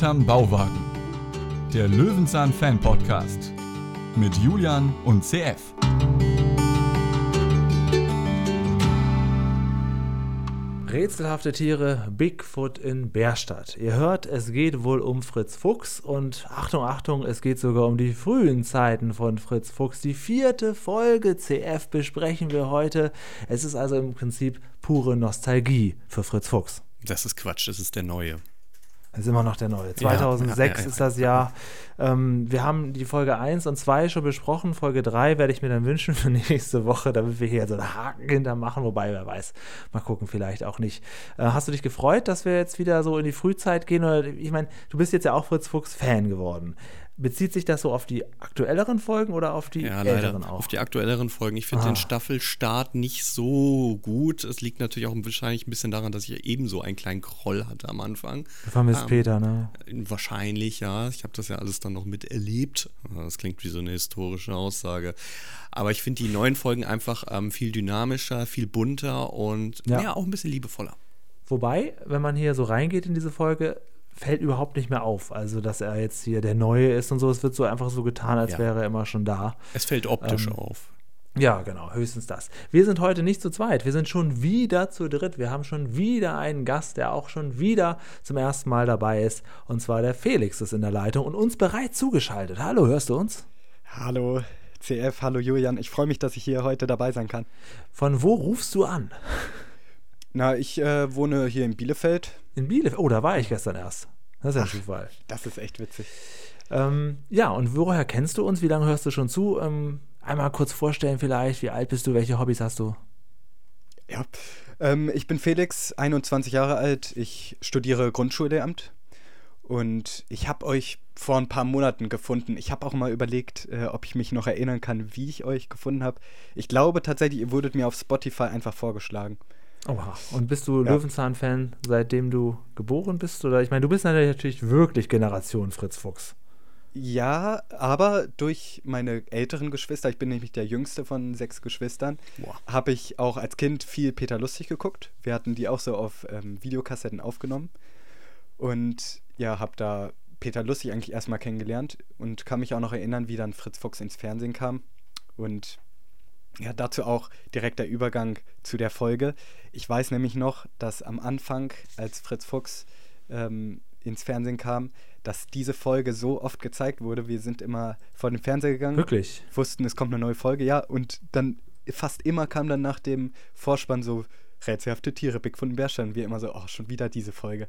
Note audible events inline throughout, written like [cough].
Hinterm Bauwagen. Der Löwenzahn Fan Podcast mit Julian und CF. Rätselhafte Tiere, Bigfoot in Bärstadt. Ihr hört, es geht wohl um Fritz Fuchs und Achtung, Achtung, es geht sogar um die frühen Zeiten von Fritz Fuchs. Die vierte Folge CF besprechen wir heute. Es ist also im Prinzip pure Nostalgie für Fritz Fuchs. Das ist Quatsch, das ist der neue. Das ist immer noch der neue. 2006 ja, ja, ist das Jahr. Ähm, wir haben die Folge 1 und 2 schon besprochen. Folge 3 werde ich mir dann wünschen für nächste Woche, damit wir hier so einen Haken hinter machen. Wobei, wer weiß, mal gucken, vielleicht auch nicht. Äh, hast du dich gefreut, dass wir jetzt wieder so in die Frühzeit gehen? Oder, ich meine, du bist jetzt ja auch Fritz Fuchs Fan geworden. Bezieht sich das so auf die aktuelleren Folgen oder auf die ja, älteren auch? Auf die aktuelleren Folgen. Ich finde den Staffelstart nicht so gut. Es liegt natürlich auch wahrscheinlich ein bisschen daran, dass ich ebenso einen kleinen Kroll hatte am Anfang. Vermisst ähm, Peter, ne? Wahrscheinlich, ja. Ich habe das ja alles dann noch miterlebt. Das klingt wie so eine historische Aussage. Aber ich finde die neuen Folgen einfach ähm, viel dynamischer, viel bunter und ja. ja, auch ein bisschen liebevoller. Wobei, wenn man hier so reingeht in diese Folge, fällt überhaupt nicht mehr auf. Also, dass er jetzt hier der Neue ist und so. Es wird so einfach so getan, als ja. wäre er immer schon da. Es fällt optisch ähm, auf. Ja, genau, höchstens das. Wir sind heute nicht zu zweit, wir sind schon wieder zu dritt. Wir haben schon wieder einen Gast, der auch schon wieder zum ersten Mal dabei ist. Und zwar der Felix ist in der Leitung und uns bereits zugeschaltet. Hallo, hörst du uns? Hallo, CF, hallo Julian. Ich freue mich, dass ich hier heute dabei sein kann. Von wo rufst du an? Na, ich äh, wohne hier in Bielefeld. In Bielefeld? Oh, da war ich gestern erst. Das ist ja ein Zufall. Das ist echt witzig. Ähm, ja, und woher kennst du uns? Wie lange hörst du schon zu? Ähm, einmal kurz vorstellen vielleicht. Wie alt bist du? Welche Hobbys hast du? Ja, ähm, ich bin Felix, 21 Jahre alt. Ich studiere Grundschullehramt. Und ich habe euch vor ein paar Monaten gefunden. Ich habe auch mal überlegt, äh, ob ich mich noch erinnern kann, wie ich euch gefunden habe. Ich glaube tatsächlich, ihr wurdet mir auf Spotify einfach vorgeschlagen. Oha. Und bist du ja. Löwenzahn-Fan, seitdem du geboren bist? Oder ich meine, du bist natürlich wirklich Generation Fritz Fuchs. Ja, aber durch meine älteren Geschwister, ich bin nämlich der jüngste von sechs Geschwistern, habe ich auch als Kind viel Peter Lustig geguckt. Wir hatten die auch so auf ähm, Videokassetten aufgenommen. Und ja, habe da Peter Lustig eigentlich erstmal kennengelernt und kann mich auch noch erinnern, wie dann Fritz Fuchs ins Fernsehen kam. Und ja, dazu auch direkt der Übergang zu der Folge. Ich weiß nämlich noch, dass am Anfang, als Fritz Fuchs ähm, ins Fernsehen kam, dass diese Folge so oft gezeigt wurde. Wir sind immer vor den Fernseher gegangen. Wirklich? Wussten, es kommt eine neue Folge, ja. Und dann fast immer kam dann nach dem Vorspann so rätselhafte Tiere, Big von Bärstein. Wir immer so, oh, schon wieder diese Folge.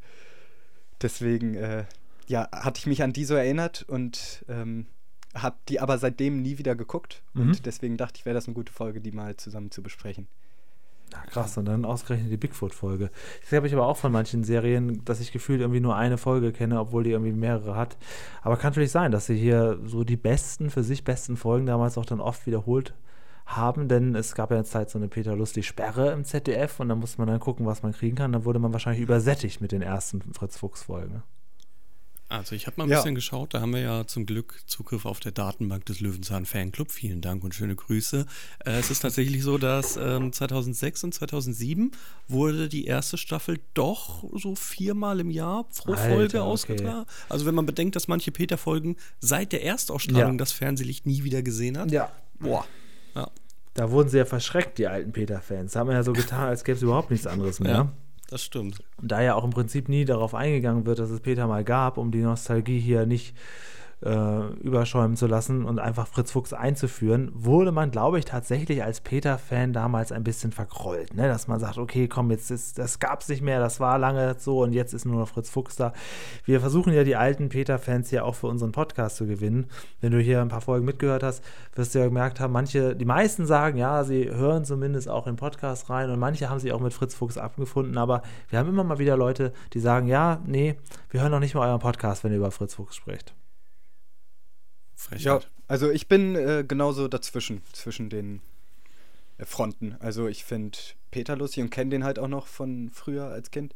Deswegen, äh, ja, hatte ich mich an die so erinnert und ähm, habe die aber seitdem nie wieder geguckt mhm. und deswegen dachte ich, wäre das eine gute Folge, die mal zusammen zu besprechen. Ja, krass, und dann ausgerechnet die Bigfoot-Folge. Das habe ich aber auch von manchen Serien, dass ich gefühlt irgendwie nur eine Folge kenne, obwohl die irgendwie mehrere hat. Aber kann natürlich sein, dass sie hier so die besten, für sich besten Folgen damals auch dann oft wiederholt haben, denn es gab ja eine Zeit so eine Peter Lustig-Sperre im ZDF und da musste man dann gucken, was man kriegen kann. Dann wurde man wahrscheinlich übersättigt mit den ersten Fritz Fuchs-Folgen. Also ich habe mal ein ja. bisschen geschaut, da haben wir ja zum Glück Zugriff auf der Datenbank des Löwenzahn Fanclub. Vielen Dank und schöne Grüße. Äh, es ist tatsächlich so, dass ähm, 2006 und 2007 wurde die erste Staffel doch so viermal im Jahr pro Alter, Folge ausgetragen. Okay. Also wenn man bedenkt, dass manche Peter-Folgen seit der Erstausstrahlung ja. das Fernsehlicht nie wieder gesehen hat. Ja. Boah. Ja. Da wurden sie ja verschreckt, die alten Peter-Fans. Da haben wir ja so getan, als gäbe es überhaupt nichts anderes mehr. Ja das stimmt. Und da ja auch im Prinzip nie darauf eingegangen wird, dass es Peter mal gab, um die Nostalgie hier nicht äh, überschäumen zu lassen und einfach Fritz Fuchs einzuführen, wurde man, glaube ich, tatsächlich als Peter-Fan damals ein bisschen vergrollt. Ne? Dass man sagt, okay, komm, jetzt ist, das gab es nicht mehr, das war lange so und jetzt ist nur noch Fritz Fuchs da. Wir versuchen ja die alten Peter-Fans hier auch für unseren Podcast zu gewinnen. Wenn du hier ein paar Folgen mitgehört hast, wirst du ja gemerkt haben, manche, die meisten sagen, ja, sie hören zumindest auch in Podcast rein und manche haben sich auch mit Fritz Fuchs abgefunden, aber wir haben immer mal wieder Leute, die sagen, ja, nee, wir hören noch nicht mal euren Podcast, wenn ihr über Fritz Fuchs spricht. Frechheit. Ja, also ich bin äh, genauso dazwischen, zwischen den äh, Fronten. Also ich finde Peter lustig und kenne den halt auch noch von früher als Kind.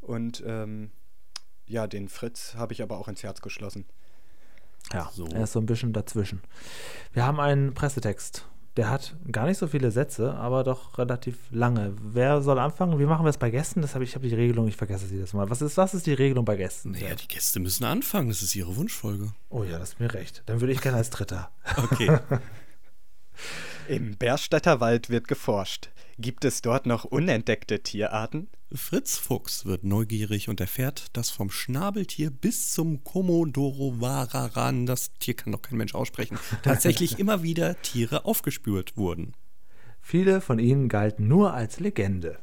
Und ähm, ja, den Fritz habe ich aber auch ins Herz geschlossen. Ja, so. er ist so ein bisschen dazwischen. Wir haben einen Pressetext Der hat gar nicht so viele Sätze, aber doch relativ lange. Wer soll anfangen? Wie machen wir es bei Gästen? Das hab ich, ich habe die Regelung, ich vergesse sie jedes Mal. Was ist, was ist die Regelung bei Gästen? Naja, die Gäste müssen anfangen. Das ist ihre Wunschfolge. Oh ja, das ist mir recht. Dann würde ich gerne als Dritter. Okay. [laughs] Im Berstädter Wald wird geforscht. Gibt es dort noch unentdeckte Tierarten? Fritz Fuchs wird neugierig und erfährt, dass vom Schnabeltier bis zum Komodoro Vararan, das Tier kann doch kein Mensch aussprechen, [laughs] tatsächlich immer wieder Tiere aufgespürt wurden. Viele von ihnen galten nur als Legende.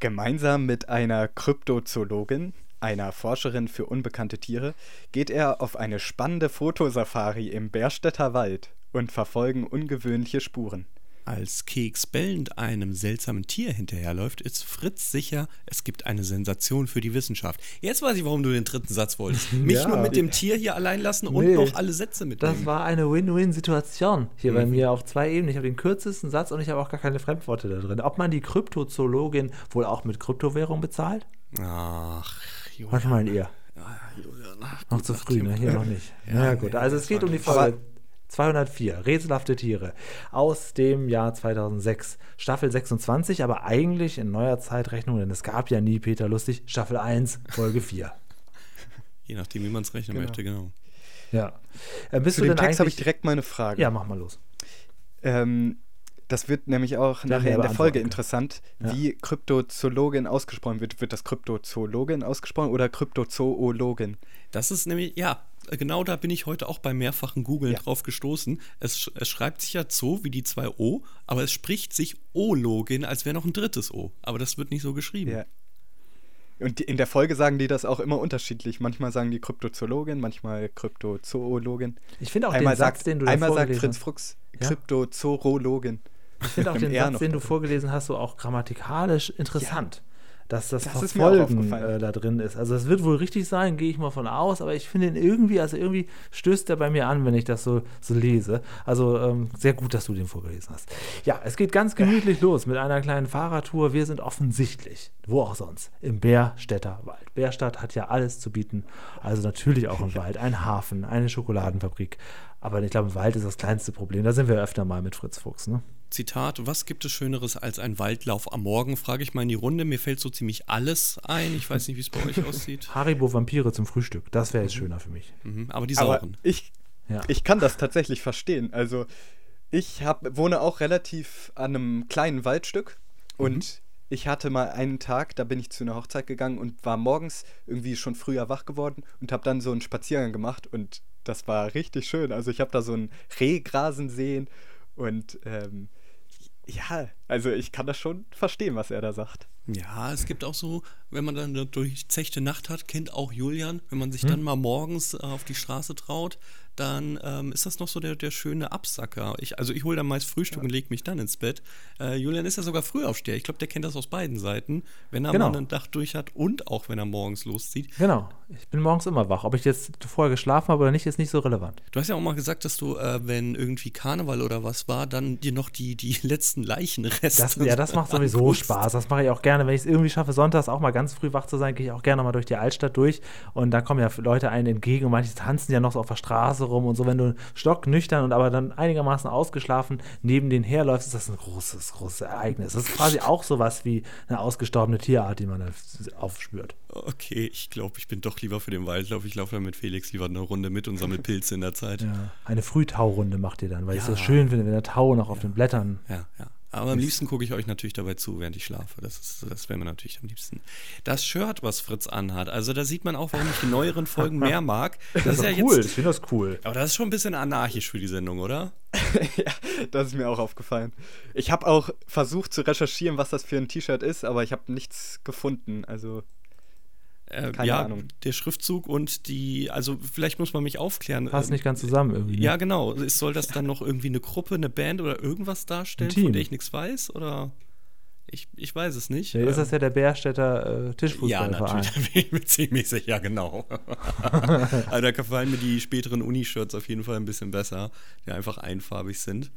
Gemeinsam mit einer Kryptozoologin, einer Forscherin für unbekannte Tiere, geht er auf eine spannende Fotosafari im Berstädter Wald und verfolgen ungewöhnliche Spuren. Als Keks bellend einem seltsamen Tier hinterherläuft, ist Fritz sicher, es gibt eine Sensation für die Wissenschaft. Jetzt weiß ich, warum du den dritten Satz wolltest. [laughs] Mich ja. nur mit dem Tier hier allein lassen und nee, noch alle Sätze mitnehmen. Das war eine Win-Win-Situation hier mhm. bei mir auf zwei Ebenen. Ich habe den kürzesten Satz und ich habe auch gar keine Fremdworte da drin. Ob man die Kryptozoologin wohl auch mit Kryptowährung bezahlt? Ach, Julian. Was meint ihr? Ja, Julian, noch zu früh, ne? Hier noch nicht. Ja, naja, gut. Also es geht um die Folge 204, Rätselhafte Tiere, aus dem Jahr 2006, Staffel 26, aber eigentlich in neuer Zeitrechnung, denn es gab ja nie Peter Lustig, Staffel 1, Folge 4. [laughs] Je nachdem, wie man es rechnen genau. möchte, genau. Ja. Äh, bist Zu dem Text habe ich direkt meine Frage. Ja, mach mal los. Ähm, das wird nämlich auch ja, nachher in der Folge interessant, ja. wie Kryptozoologin ausgesprochen wird. Wird das Kryptozoologin ausgesprochen oder Kryptozoologin? Das ist nämlich, ja, genau da bin ich heute auch bei mehrfachen Googeln ja. drauf gestoßen. Es, es, schreibt sich ja Zoo wie die zwei O, aber es spricht sich O-Login, als wäre noch ein drittes O. Aber das wird nicht so geschrieben. Ja. Und die, in der Folge sagen die das auch immer unterschiedlich. Manchmal sagen die Kryptozoologin, manchmal Kryptozoologin. Ich finde auch einmal den sagt, Satz, den du Einmal sagt Fritz Fuchs ja? Kryptozoologin. Ich finde auch [laughs] den Satz, den du vorgelesen hast, so auch grammatikalisch interessant. Ja dass das, das Verfolgen äh, da drin ist. Also es wird wohl richtig sein, gehe ich mal von aus, aber ich finde ihn irgendwie, also irgendwie stößt er bei mir an, wenn ich das so, so lese. Also ähm, sehr gut, dass du den vorgelesen hast. Ja, es geht ganz gemütlich los mit einer kleinen Fahrradtour. Wir sind offensichtlich, wo auch sonst, im Bärstädter Wald. Bärstadt hat ja alles zu bieten, also natürlich auch im Wald. Ein Hafen, eine Schokoladenfabrik. Aber ich glaube, im Wald ist das kleinste Problem. Da sind wir öfter mal mit Fritz Fuchs, ne? Zitat, was gibt es Schöneres als ein Waldlauf am Morgen? Frage ich mal in die Runde. Mir fällt so ziemlich alles ein. Ich weiß nicht, wie es bei euch [laughs] aussieht. Haribo Vampire zum Frühstück. Das wäre jetzt mhm. schöner für mich. Mhm, aber die sauren. Aber ich, ja. ich kann das tatsächlich verstehen. Also, ich hab, wohne auch relativ an einem kleinen Waldstück und mhm. ich hatte mal einen Tag, da bin ich zu einer Hochzeit gegangen und war morgens irgendwie schon früher wach geworden und habe dann so einen Spaziergang gemacht und das war richtig schön. Also, ich habe da so ein Reh grasen sehen und ähm, ja, also ich kann das schon verstehen, was er da sagt. Ja, es gibt auch so, wenn man dann eine durchzechte Nacht hat, kennt auch Julian, wenn man sich hm. dann mal morgens auf die Straße traut, dann ähm, ist das noch so der, der schöne Absacker. Ich, also ich hole dann meist Frühstück ja. und lege mich dann ins Bett. Äh, Julian ist ja sogar Frühaufsteher. Ich glaube, der kennt das aus beiden Seiten, wenn er genau. mal ein Dach durch hat und auch wenn er morgens loszieht. Genau. Ich bin morgens immer wach. Ob ich jetzt vorher geschlafen habe oder nicht, ist nicht so relevant. Du hast ja auch mal gesagt, dass du, äh, wenn irgendwie Karneval oder was war, dann dir noch die, die [laughs] letzten Leichenreste. Das, ja, das macht sowieso anguckst. Spaß. Das mache ich auch gerne. Wenn ich es irgendwie schaffe, sonntags auch mal ganz früh wach zu sein, gehe ich auch gerne mal durch die Altstadt durch. Und da kommen ja Leute einen entgegen und manche tanzen ja noch so auf der Straße rum und so. Wenn du stocknüchtern und aber dann einigermaßen ausgeschlafen neben denen herläufst, ist das ein großes, großes Ereignis. Das ist quasi auch sowas wie eine ausgestorbene Tierart, die man aufspürt. Okay, ich glaube, ich bin doch lieber für den Waldlauf. Ich laufe dann mit Felix lieber eine Runde mit und sammle Pilze in der Zeit. Ja, eine Frühtaurunde macht ihr dann, weil ja. ich es so schön finde, wenn der Tau noch auf den Blättern. Ja, ja. Aber am liebsten gucke ich euch natürlich dabei zu, während ich schlafe. Das, das wäre mir natürlich am liebsten. Das Shirt, was Fritz anhat, also da sieht man auch, warum ich die neueren Folgen [laughs] mehr mag. Das, das ist, ja cool, jetzt, ich finde das cool. Aber das ist schon ein bisschen anarchisch für die Sendung, oder? [laughs] ja, das ist mir auch aufgefallen. Ich habe auch versucht zu recherchieren, was das für ein T-Shirt ist, aber ich habe nichts gefunden. Also äh, Keine ja, Ahnung. der Schriftzug und die, also vielleicht muss man mich aufklären. Passt ähm, nicht ganz zusammen irgendwie. Ne? Ja, genau. Soll das dann noch irgendwie eine Gruppe, eine Band oder irgendwas darstellen, von der ich nichts weiß? Oder? Ich, ich weiß es nicht. Ja, ist das ja der Bärstädter äh, Tischfußballverein. Ja, natürlich, da bin ich mir [laughs] ziemlich sicher, genau. [laughs] also da gefallen mir die späteren Uni-Shirts auf jeden Fall ein bisschen besser, die einfach einfarbig sind.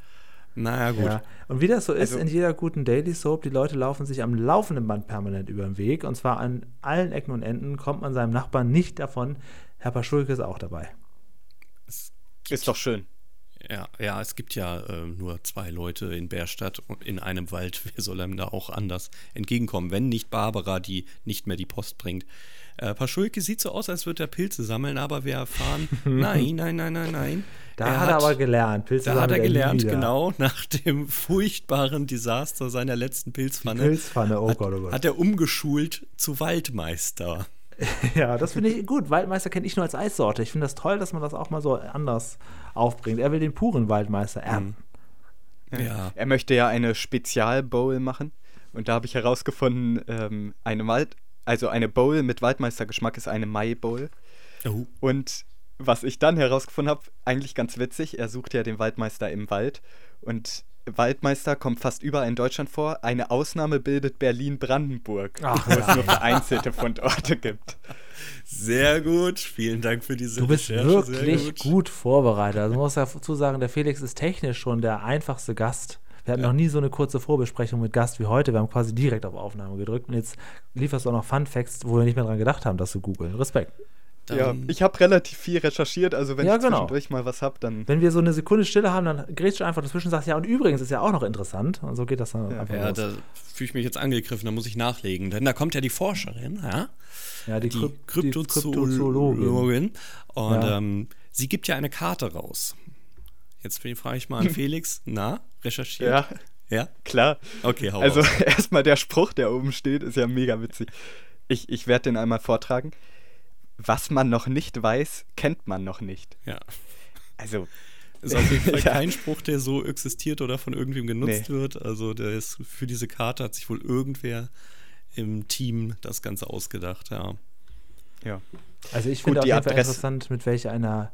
Naja, gut. Ja. Und wie das so ist also, in jeder guten Daily Soap, die Leute laufen sich am laufenden Band permanent über den Weg. Und zwar an allen Ecken und Enden kommt man seinem Nachbarn nicht davon. Herr Paschulke ist auch dabei. Ist doch schön. Ja, ja, es gibt ja äh, nur zwei Leute in Bärstadt in einem Wald. [laughs] Wer soll einem da auch anders entgegenkommen, wenn nicht Barbara, die nicht mehr die Post bringt? Äh, Paschulke sieht so aus, als würde er Pilze sammeln, aber wir erfahren, [laughs] nein, nein, nein, nein, nein. Da er hat er aber gelernt. Pilze da hat er gelernt, genau, [laughs] nach dem furchtbaren Desaster seiner letzten Pilzpfanne. Die Pilzpfanne, oh hat, Gott, oh Gott. Hat er umgeschult zu Waldmeister. [laughs] ja, das finde ich gut. Waldmeister kenne ich nur als Eissorte. Ich finde das toll, dass man das auch mal so anders aufbringt. Er will den puren Waldmeister ernten. Ja. Er möchte ja eine Spezialbowl machen. Und da habe ich herausgefunden, ähm, eine Wald, also eine Bowl mit Waldmeistergeschmack ist eine Mai Bowl. Oh. Und was ich dann herausgefunden habe, eigentlich ganz witzig, er sucht ja den Waldmeister im Wald und Waldmeister kommt fast überall in Deutschland vor. Eine Ausnahme bildet Berlin-Brandenburg, wo ja. es nur vereinzelte Fundorte gibt. Sehr gut, vielen Dank für diese Du bist Recherche. wirklich gut. gut. vorbereitet. Also man muss dazu sagen, der Felix ist technisch schon der einfachste Gast. Wir hatten ja. noch nie so eine kurze Vorbesprechung mit Gast wie heute. Wir haben quasi direkt auf Aufnahme gedrückt und jetzt lieferst du auch noch Fun Facts, wo wir nicht mehr dran gedacht haben, das zu googeln. Respekt. Dann ja, ich habe relativ viel recherchiert, also wenn ja, ich genau. zwischendurch mal was habe, dann. Wenn wir so eine Sekunde Stille haben, dann grätst du einfach dazwischen und sagst, ja, und übrigens ist ja auch noch interessant. Und so geht das dann ja. einfach. Ja, los. da fühle ich mich jetzt angegriffen, da muss ich nachlegen. Denn da kommt ja die Forscherin, ja? Ja, die, die Kryptozoologin. Und ja. ähm, sie gibt ja eine Karte raus. Jetzt frage ich mal an [laughs] Felix, na, recherchiert? Ja. Ja? Klar. Okay, hau Also [laughs] erstmal der Spruch, der oben steht, ist ja mega witzig. Ich, ich werde den einmal vortragen was man noch nicht weiß, kennt man noch nicht. Ja. Also. Ist auf jeden Fall [laughs] ja. kein Spruch, der so existiert oder von irgendwem genutzt nee. wird. Also der ist für diese Karte hat sich wohl irgendwer im Team das Ganze ausgedacht, ja. Ja. Also ich finde auf jeden Fall interessant, mit welcher einer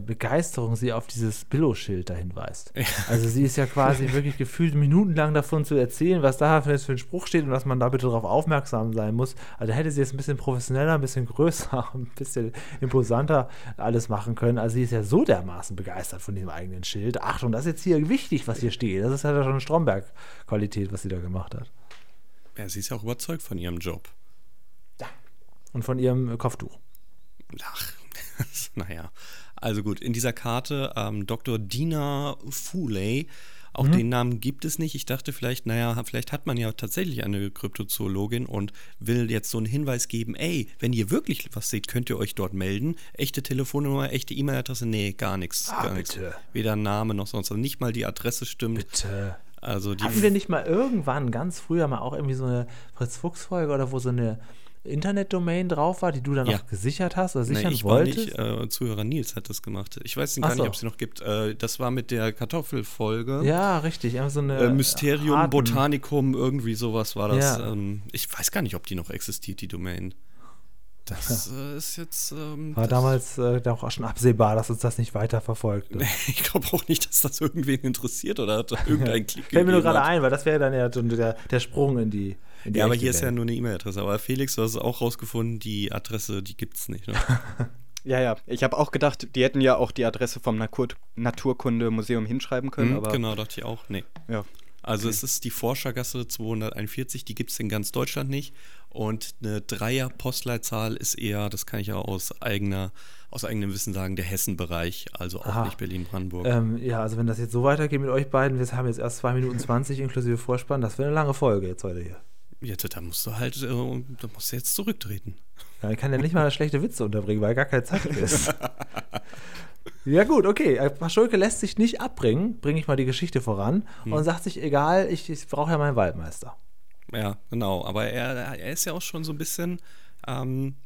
Begeisterung sie auf dieses Billo-Schild da hinweist. Ja. Also sie ist ja quasi [laughs] wirklich gefühlt minutenlang davon zu erzählen, was da für ein Spruch steht und dass man da bitte darauf aufmerksam sein muss. Also hätte sie jetzt ein bisschen professioneller, ein bisschen größer, [laughs] ein bisschen imposanter alles machen können. Also sie ist ja so dermaßen begeistert von dem eigenen Schild. Achtung, das ist jetzt hier wichtig, was hier steht. Das ist halt schon Stromberg-Qualität, was sie da gemacht hat. Ja, sie ist ja auch überzeugt von ihrem Job. Ja. Und von ihrem Kopftuch. Ach, [laughs] naja. Also gut, in dieser Karte ähm, Dr. Dina Fuley. Auch mhm. den Namen gibt es nicht. Ich dachte vielleicht, naja, vielleicht hat man ja tatsächlich eine Kryptozoologin und will jetzt so einen Hinweis geben, ey, wenn ihr wirklich was seht, könnt ihr euch dort melden. Echte Telefonnummer, echte E-Mail-Adresse, nee, gar nichts. Ah, gar bitte. Nichts. Weder Name noch sonst. Also nicht mal die Adresse stimmt. Bitte. Also die Hatten wir nicht mal irgendwann ganz früher mal auch irgendwie so eine Fritz-Fuchs-Folge oder wo so eine Internetdomain drauf war, die du dann ja. noch gesichert hast oder sichern nee, ich wolltest? War nicht, äh, Zuhörer Nils hat das gemacht. Ich weiß gar so. nicht, ob es sie noch gibt. Äh, das war mit der Kartoffelfolge. Ja, richtig. So äh, Mysterium Harten. Botanicum, irgendwie sowas war das. Ja. Ähm, ich weiß gar nicht, ob die noch existiert, die Domain. Das äh, ist jetzt. Ähm, War damals äh, auch schon absehbar, dass uns das nicht weiter verfolgt. Nee, [laughs] ich glaube auch nicht, dass das irgendwen interessiert oder hat [laughs] irgendein Klick Fällt mir nur gerade ein, weil das wäre dann ja der, der Sprung in die. Ja, aber hier Welt. ist ja nur eine E-Mail-Adresse. Aber Felix, du hast auch rausgefunden, die Adresse, die gibt es nicht. Ne? [laughs] ja, ja. Ich habe auch gedacht, die hätten ja auch die Adresse vom Natur Naturkundemuseum hinschreiben können. Mhm, aber genau, dachte ich auch. Nee. Ja. Also okay. es ist die Forschergasse 241, die gibt es in ganz Deutschland nicht. Und eine Dreier-Postleitzahl ist eher, das kann ich ja aus eigener, aus eigenem Wissen sagen, der Hessen-Bereich, also auch Aha. nicht Berlin-Brandenburg. Ähm, ja, also wenn das jetzt so weitergeht mit euch beiden, wir haben jetzt erst 2 Minuten 20 inklusive Vorspann, das wäre eine lange Folge jetzt heute hier. Jetzt, da musst du halt, äh, da musst du jetzt zurücktreten. Ja, ich kann ja nicht mal schlechte Witze unterbringen, weil gar keine Zeit ist. [laughs] ja gut, okay. Paschulke lässt sich nicht abbringen, bringe ich mal die Geschichte voran hm. und sagt sich, egal, ich, ich brauche ja meinen Waldmeister. Ja, genau. Aber er, er ist ja auch schon so ein bisschen, ähm,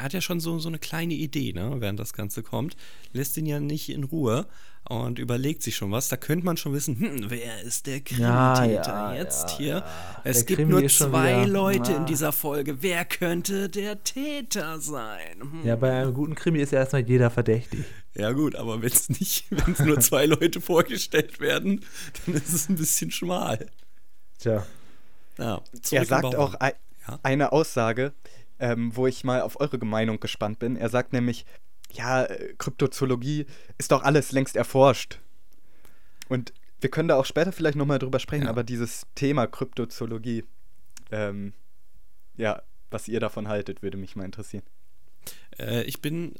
er hat ja schon so, so eine kleine Idee, ne, während das Ganze kommt. Lässt ihn ja nicht in Ruhe und überlegt sich schon was. Da könnte man schon wissen, hm, wer ist der Krimitäter ja, ja, jetzt ja, hier? Es der gibt Krimi nur zwei Leute in dieser Folge. Wer könnte der Täter sein? Hm. Ja, bei einem guten Krimi ist ja erstmal jeder verdächtig. Ja, gut, aber wenn es nicht, [laughs] wenn es nur zwei Leute vorgestellt werden, dann ist es ein bisschen schmal. Tja. Ja, er sagt auch ein, ja? eine Aussage, ähm, wo ich mal auf eure Meinung gespannt bin. Er sagt nämlich, ja, äh, Kryptozoologie ist doch alles längst erforscht. Und wir können da auch später vielleicht nochmal drüber sprechen, ja. aber dieses Thema Kryptozoologie, ähm, ja, was ihr davon haltet, würde mich mal interessieren. Äh, ich bin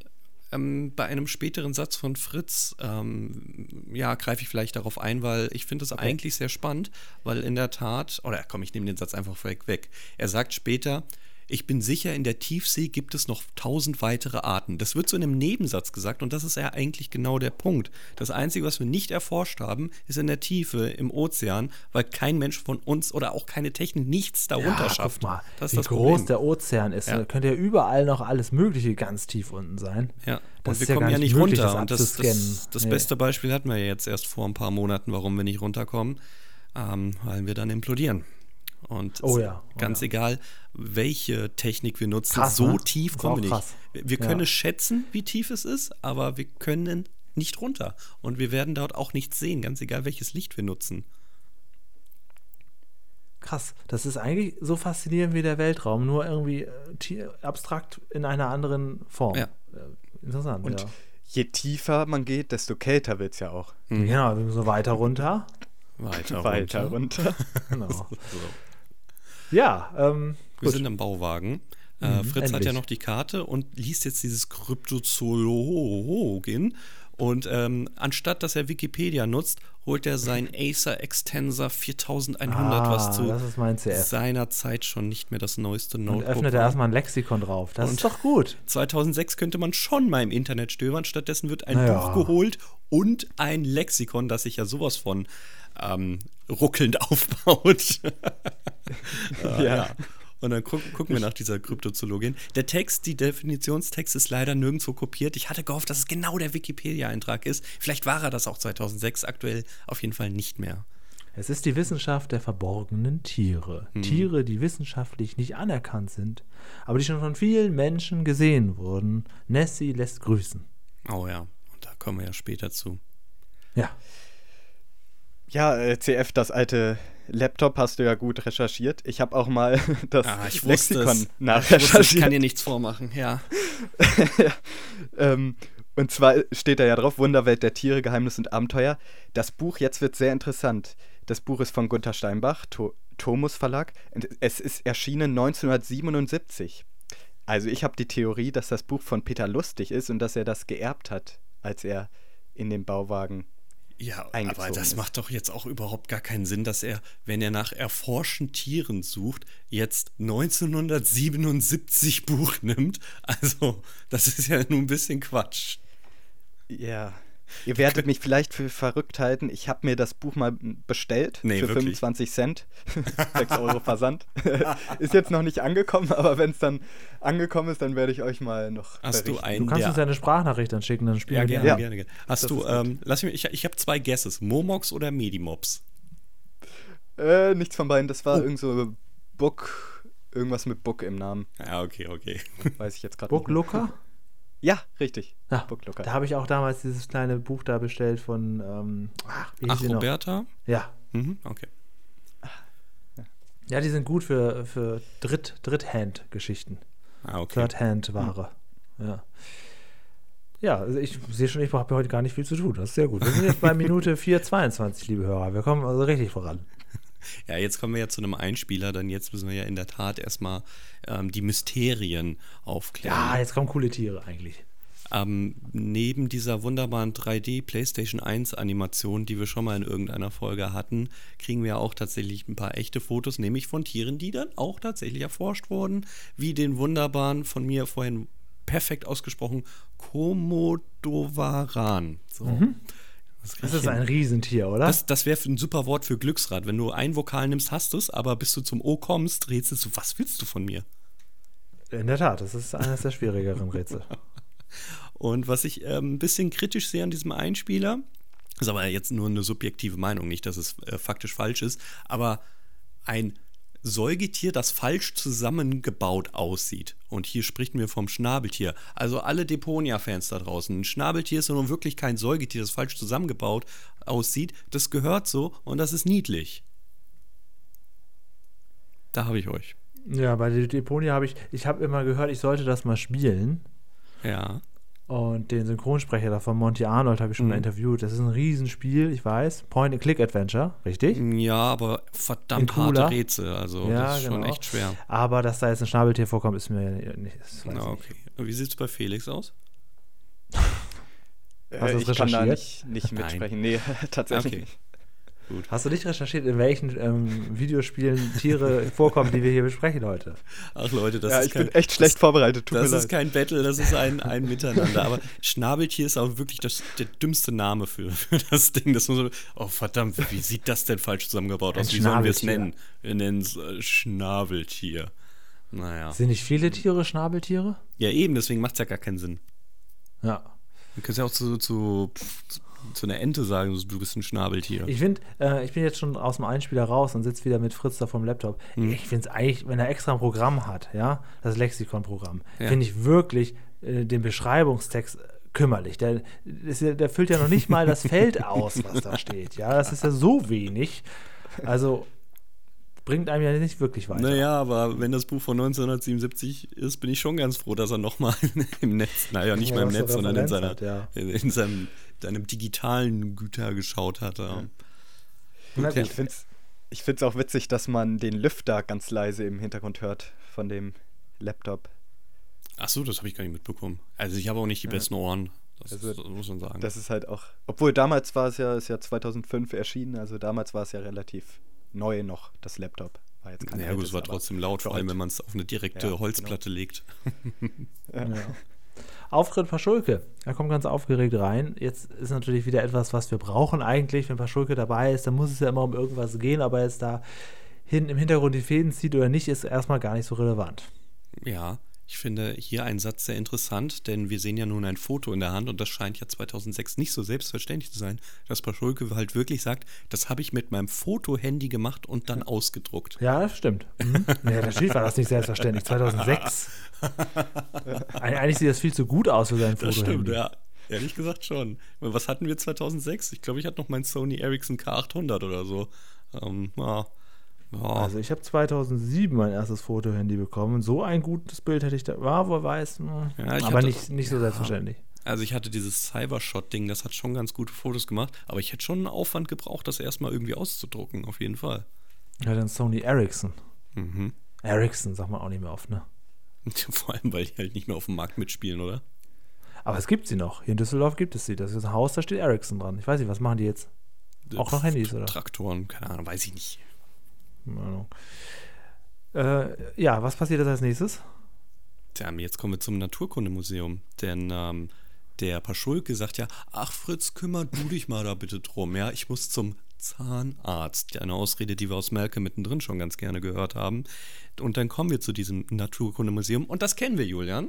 ähm, bei einem späteren Satz von Fritz, ähm, ja, greife ich vielleicht darauf ein, weil ich finde es okay. eigentlich sehr spannend, weil in der Tat, oder komm, ich nehme den Satz einfach weg, weg. Er sagt später, ich bin sicher, in der Tiefsee gibt es noch tausend weitere Arten. Das wird so in einem Nebensatz gesagt und das ist ja eigentlich genau der Punkt. Das Einzige, was wir nicht erforscht haben, ist in der Tiefe, im Ozean, weil kein Mensch von uns oder auch keine Technik nichts darunter ja, schafft. Guck mal, das ist wie das groß Problem. der Ozean ist. Ja. Da könnte ja überall noch alles Mögliche ganz tief unten sein. Ja. Das und wir kommen ja nicht runter. Und das, das, das nee. beste Beispiel hatten wir ja jetzt erst vor ein paar Monaten, warum wir nicht runterkommen, ähm, weil wir dann implodieren. Und oh ja, oh ganz ja. egal, welche Technik wir nutzen, krass, so ne? tief kommen wir nicht. Wir, können ja. schätzen, wie tief es ist, aber wir können nicht runter. Und wir werden dort auch nichts sehen, ganz egal, welches Licht wir nutzen. Krass, das ist eigentlich so faszinierend wie der Weltraum, nur irgendwie äh, abstrakt in einer anderen Form. Ja. Äh, interessant, Und ja. je tiefer man geht, desto kälter wird es ja auch. Mhm. Genau, so weiter runter. Weiter, weiter runter. runter. genau. [laughs] so. Ja, ähm, wir gut. sind im Bauwagen. Äh, mhm, Fritz endlich. hat ja noch die Karte und liest jetzt dieses Kryptozoologin. Und ähm, anstatt dass er Wikipedia nutzt, holt er sein [laughs] Acer Extensor 4100, ah, was zu seiner Zeit schon nicht mehr das neueste Notebook Und öffnet er erstmal ein Lexikon drauf. Das und ist doch gut. 2006 könnte man schon mal im Internet stöbern. Stattdessen wird ein naja. Buch geholt und ein Lexikon, das sich ja sowas von ähm, ruckelnd [laughs] aufbaut. ja. ja. Und dann gucken, wir nach dieser Kryptozoologin. Der Text, die Definitionstext ist leider nirgendwo kopiert. Ich hatte gehofft, dass es genau der Wikipedia-Eintrag ist. Vielleicht war er das auch 2006, aktuell auf jeden Fall nicht mehr. Es ist die Wissenschaft der verborgenen Tiere. Hm. Tiere, die wissenschaftlich nicht anerkannt sind, aber die schon von vielen Menschen gesehen wurden. Nessie lässt grüßen. Oh ja, kommen wir ja später zu. Ja. Ja, äh, CF, das alte Laptop hast du ja gut recherchiert. Ich habe auch mal [laughs] das ah, ich Lexikon nachrecherchiert. Ich, ich kann dir nichts vormachen, ja. ja. [laughs] Ähm, und zwar steht da ja drauf: Wunderwelt der Tiere, Geheimnis und Abenteuer. Das Buch, jetzt wird sehr interessant. Das Buch ist von Gunther Steinbach, to Thomus Verlag. Es ist erschienen 1977. Also, ich habe die Theorie, dass das Buch von Peter Lustig ist und dass er das geerbt hat, als er in den Bauwagen ja, aber das ist. macht doch jetzt auch überhaupt gar keinen Sinn, dass er, wenn er nach erforschten Tieren sucht, jetzt 1977 Buch [laughs] nimmt. Also, das ist ja nur ein bisschen Quatsch. Ja. Ihr werdet mich vielleicht für verrückt halten. Ich habe mir das Buch mal bestellt nee, für wirklich? 25 Cent. [laughs] 6 Euro Versand. [laughs] ist jetzt noch nicht angekommen, aber wenn es dann angekommen ist, dann werde ich euch mal noch. Hast berichten. du einen? Du kannst uns eine Sprachnachricht dann schicken, dann spielen ja, gerne, ja. gerne, gerne. Hast das du, ähm, lass mich, ich, ich habe zwei Guesses: Momox oder Medimops? Äh, nichts von beiden. Das war oh. irgend so Book, irgendwas mit Book im Namen. Ja, okay, okay. Weiß ich jetzt gerade nicht. Book Looker? Ja, richtig. Ja, da habe ich auch damals dieses kleine Buch da bestellt von ähm, ach, ach Roberta? Ja. Mhm, okay. Ja, die sind gut für, für Dritt, Dritthand-Geschichten. Ah, okay. Third-Hand-Ware. Mhm. Ja. Ja, also ich sehe schon, ich habe heute gar nicht viel zu tun. Das ist sehr gut. Wir sind jetzt bei Minute 4,22, liebe Hörer. Wir kommen also richtig voran. Ja, jetzt kommen wir ja zu einem Einspieler, denn jetzt müssen wir ja in der Tat erstmal ähm, die Mysterien aufklären. Ja, jetzt kommen coole Tiere eigentlich. Ähm, neben dieser wunderbaren 3D PlayStation 1 Animation, die wir schon mal in irgendeiner Folge hatten, kriegen wir auch tatsächlich ein paar echte Fotos, nämlich von Tieren, die dann auch tatsächlich erforscht wurden, wie den wunderbaren, von mir vorhin perfekt ausgesprochen, Komodowaran. So. Mhm. Das, das ist ein Riesentier, oder? Das, das wäre ein super Wort für Glücksrad. Wenn du ein Vokal nimmst, hast du es, aber bis du zum O kommst, rätselst du, was willst du von mir? In der Tat, das ist eines der schwierigeren Rätsel. [laughs] Und was ich äh, ein bisschen kritisch sehe an diesem Einspieler, ist aber jetzt nur eine subjektive Meinung, nicht, dass es äh, faktisch falsch ist, aber ein Säugetier, das falsch zusammengebaut aussieht. Und hier sprechen wir vom Schnabeltier. Also alle Deponia-Fans da draußen. Ein Schnabeltier ist nun wirklich kein Säugetier, das falsch zusammengebaut aussieht. Das gehört so und das ist niedlich. Da habe ich euch. Ja, bei der Deponia habe ich, ich habe immer gehört, ich sollte das mal spielen. Ja. Und den Synchronsprecher da von Monty Arnold habe ich schon mhm. mal interviewt. Das ist ein Riesenspiel, ich weiß. Point-and-Click-Adventure, richtig? Ja, aber verdammt harte Rätsel. Also ja, das ist genau. schon echt schwer. Aber dass da jetzt ein Schnabeltier vorkommt, ist mir nicht. Na, okay. Und wie sieht es bei Felix aus? Hast äh, ich kann da nicht, nicht mitsprechen. Nein. Nee, [laughs] tatsächlich okay. Gut. Hast du nicht recherchiert, in welchen ähm, Videospielen Tiere [laughs] vorkommen, die wir hier besprechen heute? Ach Leute, das ja, ist ich kein, bin echt schlecht das, vorbereitet. Tut das ist kein Battle, das ist ein, ein Miteinander. Aber Schnabeltier ist auch wirklich das, der dümmste Name für, für das Ding. Das muss so, oh verdammt, wie sieht das denn falsch zusammengebaut aus? Wie sollen wir es nennen? Wir nennen es äh, Schnabeltier. Naja. Sind nicht viele Tiere Schnabeltiere? Ja, eben, deswegen macht es ja gar keinen Sinn. Ja. Du kannst ja auch zu, zu, zu einer Ente sagen, du bist ein Schnabeltier. Ich finde, äh, ich bin jetzt schon aus dem Einspieler raus und sitze wieder mit Fritz da vom Laptop. Hm. Ich finde es eigentlich, wenn er extra ein Programm hat, ja, das Lexikon-Programm, ja. finde ich wirklich äh, den Beschreibungstext kümmerlich. Der, der füllt ja noch nicht mal das Feld aus, was da steht. Ja, das ist ja so wenig. Also bringt einem ja nicht wirklich weiter. Naja, aber wenn das Buch von 1977 ist, bin ich schon ganz froh, dass er nochmal [laughs] im Netz, naja, nicht ja, mal im Netz, sondern in, seiner, hat, ja. in seinem, seinem digitalen Güter geschaut hat. Ja. Okay. Ich finde es ich find's auch witzig, dass man den Lüfter ganz leise im Hintergrund hört von dem Laptop. Ach so, das habe ich gar nicht mitbekommen. Also ich habe auch nicht die besten Ohren. Das, also, das, muss man sagen. Das ist halt auch, obwohl damals war es ja, ist ja 2005 erschienen, also damals war es ja relativ neu noch, das Laptop. War jetzt kein ja, gut, es war trotzdem laut, vor allem wenn man es auf eine direkte ja, Holzplatte genau. legt. [laughs] ja. Auftritt Paschulke. Er kommt ganz aufgeregt rein. Jetzt ist natürlich wieder etwas, was wir brauchen eigentlich. Wenn Paschulke dabei ist, dann muss es ja immer um irgendwas gehen, aber jetzt da hinten im Hintergrund die Fäden zieht oder nicht, ist erstmal gar nicht so relevant. Ja, ich finde hier einen Satz sehr interessant, denn wir sehen ja nun ein Foto in der Hand und das scheint ja 2006 nicht so selbstverständlich zu sein, dass Paschulke halt wirklich sagt, das habe ich mit meinem Fotohandy gemacht und dann ausgedruckt. Ja, das stimmt. Mhm. Nee, natürlich war das nicht selbstverständlich. 2006. [laughs] Eigentlich sieht das viel zu gut aus für sein Fotohandy. Das stimmt, ja. Ehrlich gesagt schon. Was hatten wir 2006? Ich glaube, ich hatte noch mein Sony Ericsson K800 oder so. Ähm, ja. Oh. Also ich habe 2007 mein erstes Fotohandy bekommen. So ein gutes Bild hätte ich da. War, wo weiß. Ja, aber hatte, nicht, nicht so ja. selbstverständlich. Also ich hatte dieses Cybershot-Ding, das hat schon ganz gute Fotos gemacht, aber ich hätte schon einen Aufwand gebraucht, das erstmal irgendwie auszudrucken, auf jeden Fall. Ja, dann Sony Ericsson. Mhm. Ericsson sagt man auch nicht mehr oft, ne? [laughs] Vor allem, weil die halt nicht mehr auf dem Markt mitspielen, oder? Aber es gibt sie noch. Hier in Düsseldorf gibt es sie. Das ist ein Haus, da steht Ericsson dran. Ich weiß nicht, was machen die jetzt? Auch noch Handys, oder? Traktoren, keine Ahnung, weiß ich nicht. Äh, ja, was passiert als nächstes? Tja, jetzt kommen wir zum Naturkundemuseum. Denn ähm, der Paschulke sagt ja, ach Fritz, kümmer du dich mal da bitte drum. Ja, ich muss zum Zahnarzt. Eine Ausrede, die wir aus Melke mittendrin schon ganz gerne gehört haben. Und dann kommen wir zu diesem Naturkundemuseum. Und das kennen wir, Julian.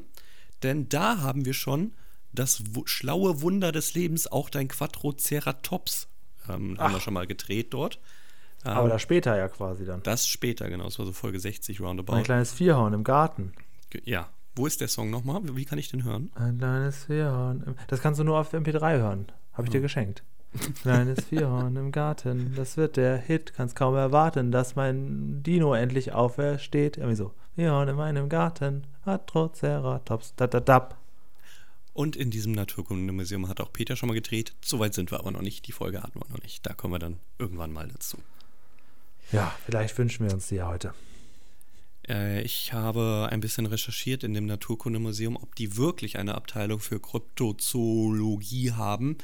Denn da haben wir schon das schlaue Wunder des Lebens, auch dein Quattroceratops, ähm, haben wir schon mal gedreht dort. Aber ähm, das später ja quasi dann. Das später, genau. Das war so Folge 60 roundabout. Ein kleines Vierhorn im Garten. Ja. Wo ist der Song nochmal? Wie kann ich den hören? Ein kleines Vierhorn. Das kannst du nur auf MP3 hören. Habe ich oh. dir geschenkt. [laughs] Kleines Vierhorn im Garten, das wird der Hit. Kannst kaum erwarten, dass mein Dino endlich aufersteht. Irgendwie so. Vierhorn in meinem Garten, Atroceratops, da da da. Und in diesem Naturkundemuseum hat auch Peter schon mal gedreht. Soweit sind wir aber noch nicht. Die Folge hatten wir noch nicht. Da kommen wir dann irgendwann mal dazu. Ja, vielleicht wünschen wir uns die ja heute. Äh, ich habe ein bisschen recherchiert in dem Naturkundemuseum, ob die wirklich eine Abteilung für Kryptozoologie haben.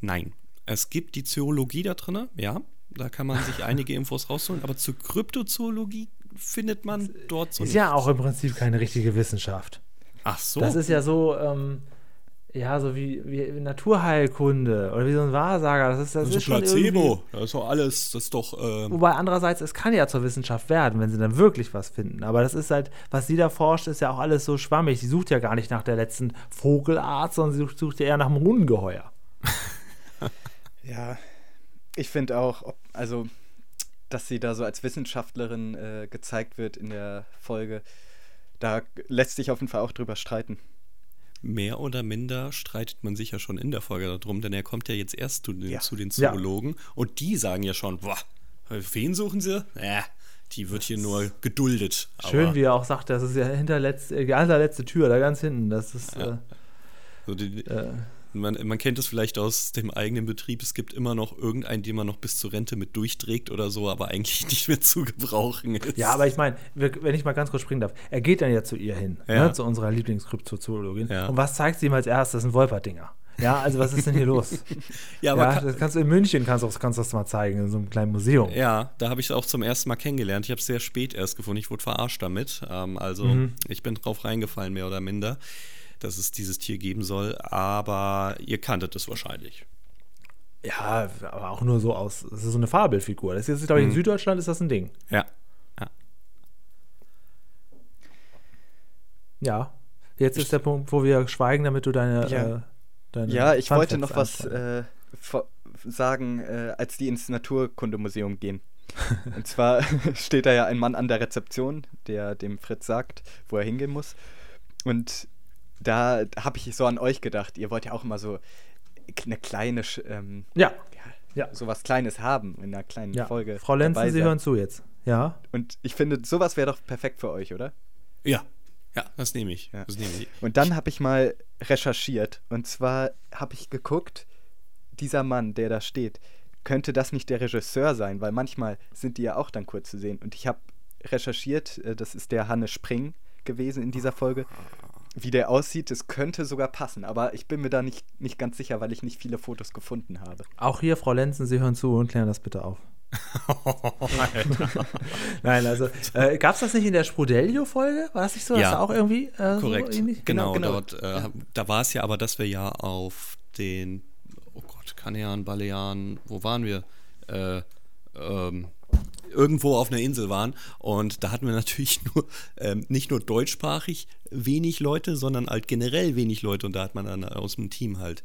Nein. Es gibt die Zoologie da drin, ja. Da kann man sich [laughs] einige Infos rausholen, aber zur Kryptozoologie findet man dort so. Ist nichts. ja auch im Prinzip keine richtige Wissenschaft. Ach so. Das ist ja so, ähm, ja, so wie, wie Naturheilkunde oder wie so ein Wahrsager. Das ist, das, das ist, schon Placebo. Das ist doch alles, das ist doch. Ähm Wobei andererseits, es kann ja zur Wissenschaft werden, wenn sie dann wirklich was finden. Aber das ist halt, was sie da forscht, ist ja auch alles so schwammig. Sie sucht ja gar nicht nach der letzten Vogelart, sondern sie sucht, sucht ja eher nach einem Ungeheuer. [laughs] ja, ich finde auch, ob, also, dass sie da so als Wissenschaftlerin äh, gezeigt wird in der Folge, da lässt sich auf jeden Fall auch drüber streiten mehr oder minder streitet man sich ja schon in der Folge darum, denn er kommt ja jetzt erst zu den, ja. zu den Zoologen ja. und die sagen ja schon, boah, wen suchen sie? Äh, die wird hier nur geduldet. Schön, wie er auch sagt, das ist ja hinterletzte, die allerletzte Tür, da ganz hinten. Das ist. Ja. Äh, so die, äh, Man, man kennt es vielleicht aus dem eigenen Betrieb. Es gibt immer noch irgendeinen, den man noch bis zur Rente mit durchträgt oder so, aber eigentlich [laughs] nicht mehr zu gebrauchen ist. Ja, aber ich meine, wenn ich mal ganz kurz springen darf, er geht dann ja zu ihr hin, ja. ne, zu unserer Lieblingskryptozoologin. Ja. Und was zeigt sie ihm als erstes? Ein Wolperdinger. Ja, also was ist denn hier los? [laughs] ja, aber ja, das kannst du in München kannst du kannst das mal zeigen in so einem kleinen Museum. Ja, da habe ich es auch zum ersten Mal kennengelernt. Ich habe es sehr spät erst gefunden. Ich wurde verarscht damit. Ähm, also mhm. ich bin drauf reingefallen mehr oder minder, dass es dieses Tier geben soll. Aber ihr kanntet es wahrscheinlich. Ja, aber auch nur so aus. Das ist so eine Fabelfigur. Das ist glaube ich in mhm. Süddeutschland ist das ein Ding. Ja. Ja. Ja. Jetzt ist der Punkt, wo wir schweigen, damit du deine ja. äh, ja, ich wollte noch was äh, sagen, äh, als die ins Naturkundemuseum gehen. [laughs] Und zwar [laughs] steht da ja ein Mann an der Rezeption, der dem Fritz sagt, wo er hingehen muss. Und da habe ich so an euch gedacht. Ihr wollt ja auch immer so eine kleine, ähm, ja. ja, ja, sowas Kleines haben in einer kleinen ja. Folge. Frau Lenzen, Sie hören zu jetzt. Ja. Und ich finde, sowas wäre doch perfekt für euch, oder? Ja, ja, das nehme ich. Ja. Das nehme ich. Und dann habe ich mal recherchiert. Und zwar habe ich geguckt, dieser Mann, der da steht, könnte das nicht der Regisseur sein? Weil manchmal sind die ja auch dann kurz zu sehen. Und ich habe recherchiert, äh, das ist der Hanne Spring gewesen in dieser Folge. Wie der aussieht, das könnte sogar passen, aber ich bin mir da nicht, nicht ganz sicher, weil ich nicht viele Fotos gefunden habe. Auch hier, Frau Lenzen, Sie hören zu und klären das bitte auf. [laughs] Nein, also äh, gab es das nicht in der Sprudelio-Folge? War das nicht so? Ja, das auch irgendwie äh, korrekt. So genau, genau, genau, dort, äh, ja. da war es ja aber, dass wir ja auf den, oh Gott, Kanären, Balearen, wo waren wir? Äh, ähm, irgendwo auf einer Insel waren und da hatten wir natürlich [laughs] nur ähm, nicht nur deutschsprachig wenig Leute, sondern halt generell wenig Leute und da hat man dann aus dem Team halt